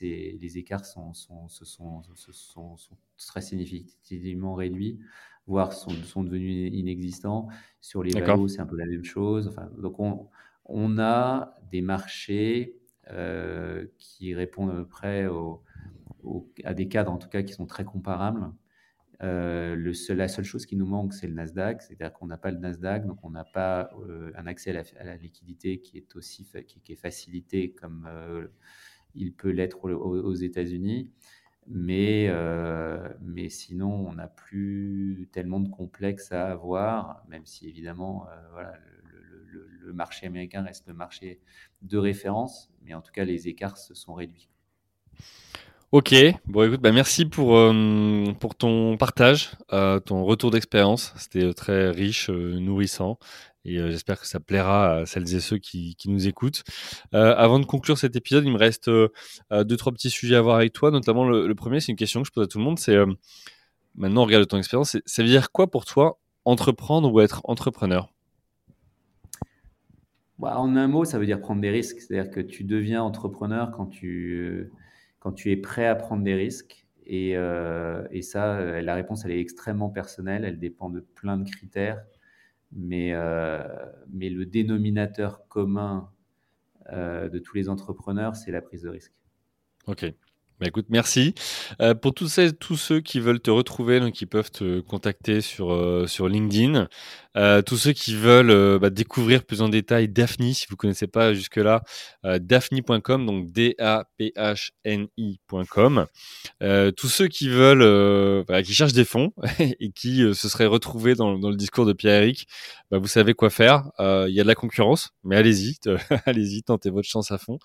S1: les écarts sont, sont, se sont, sont, très significativement réduits, voire sont, devenus inexistants. Sur les valos, c'est un peu la même chose. Enfin, donc on, on a des marchés euh, qui répondent à peu près à des cadres en tout cas qui sont très comparables. Euh, le seul, la seule chose qui nous manque, c'est le Nasdaq, c'est-à-dire qu'on n'a pas le Nasdaq, donc on n'a pas euh, un accès à la, liquidité qui est aussi qui, est facilité comme il peut l'être aux, États-Unis. Mais, mais sinon, on n'a plus tellement de complexes à avoir, même si évidemment, voilà, le, marché américain reste le marché de référence, mais en tout cas, les écarts se sont réduits.
S2: Ok, bon écoute, bah merci pour, euh, pour ton partage, euh, ton retour d'expérience. C'était euh, très riche, nourrissant, et j'espère que ça plaira à celles et ceux qui, nous écoutent. avant de conclure cet épisode, il me reste deux, trois petits sujets à voir avec toi, notamment le, premier, c'est une question que je pose à tout le monde, c'est maintenant, regarde ton expérience, ça veut dire quoi pour toi entreprendre ou être entrepreneur?
S1: Bah, en un mot, ça veut dire prendre des risques. C'est-à-dire que tu deviens entrepreneur quand tu, quand tu es prêt à prendre des risques. Et, euh, et ça, euh, la réponse, elle est extrêmement personnelle. Elle dépend de plein de critères. Mais, euh, mais le dénominateur commun de tous les entrepreneurs, c'est la prise de risque.
S2: Ok. Bah, écoute, merci. Euh, pour tous, ces, tous ceux qui veulent te retrouver, donc ils peuvent te contacter sur, euh, sur LinkedIn. Euh, tous ceux qui veulent bah, découvrir plus en détail Daphne, si vous ne connaissez pas jusque-là, daphne.com, donc D-A-P-H-N-I.com. tous ceux qui veulent, bah, qui cherchent des fonds et qui se seraient retrouvés dans, dans le discours de Pierre-Éric, vous savez quoi faire. Il y a de la concurrence, mais allez-y, allez-y, tentez votre chance à fond.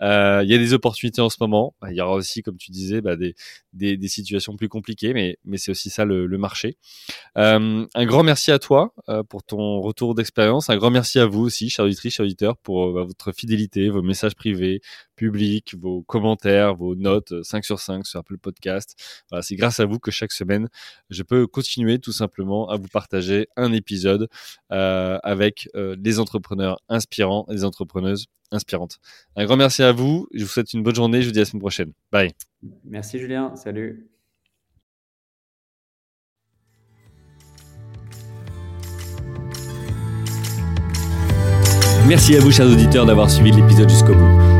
S2: Il y a des opportunités en ce moment. Il y aura aussi comme tu disais, bah, des, des, situations plus compliquées, mais, mais c'est aussi ça le, marché. Euh, un grand merci à toi euh, pour ton retour d'expérience. Un grand merci à vous aussi, chers auditrices, chers auditeurs, pour bah, votre fidélité, vos messages privés, publics, vos commentaires, vos notes 5 sur 5 sur Apple Podcast. Voilà, c'est grâce à vous que chaque semaine, je peux continuer tout simplement à vous partager un épisode euh, avec des entrepreneurs inspirants, des entrepreneuses inspirante. Un grand merci à vous. Je vous souhaite une bonne journée. Je vous dis à la semaine prochaine. Bye.
S1: Merci Julien. Salut.
S3: Merci à vous, chers auditeurs, d'avoir suivi l'épisode jusqu'au bout.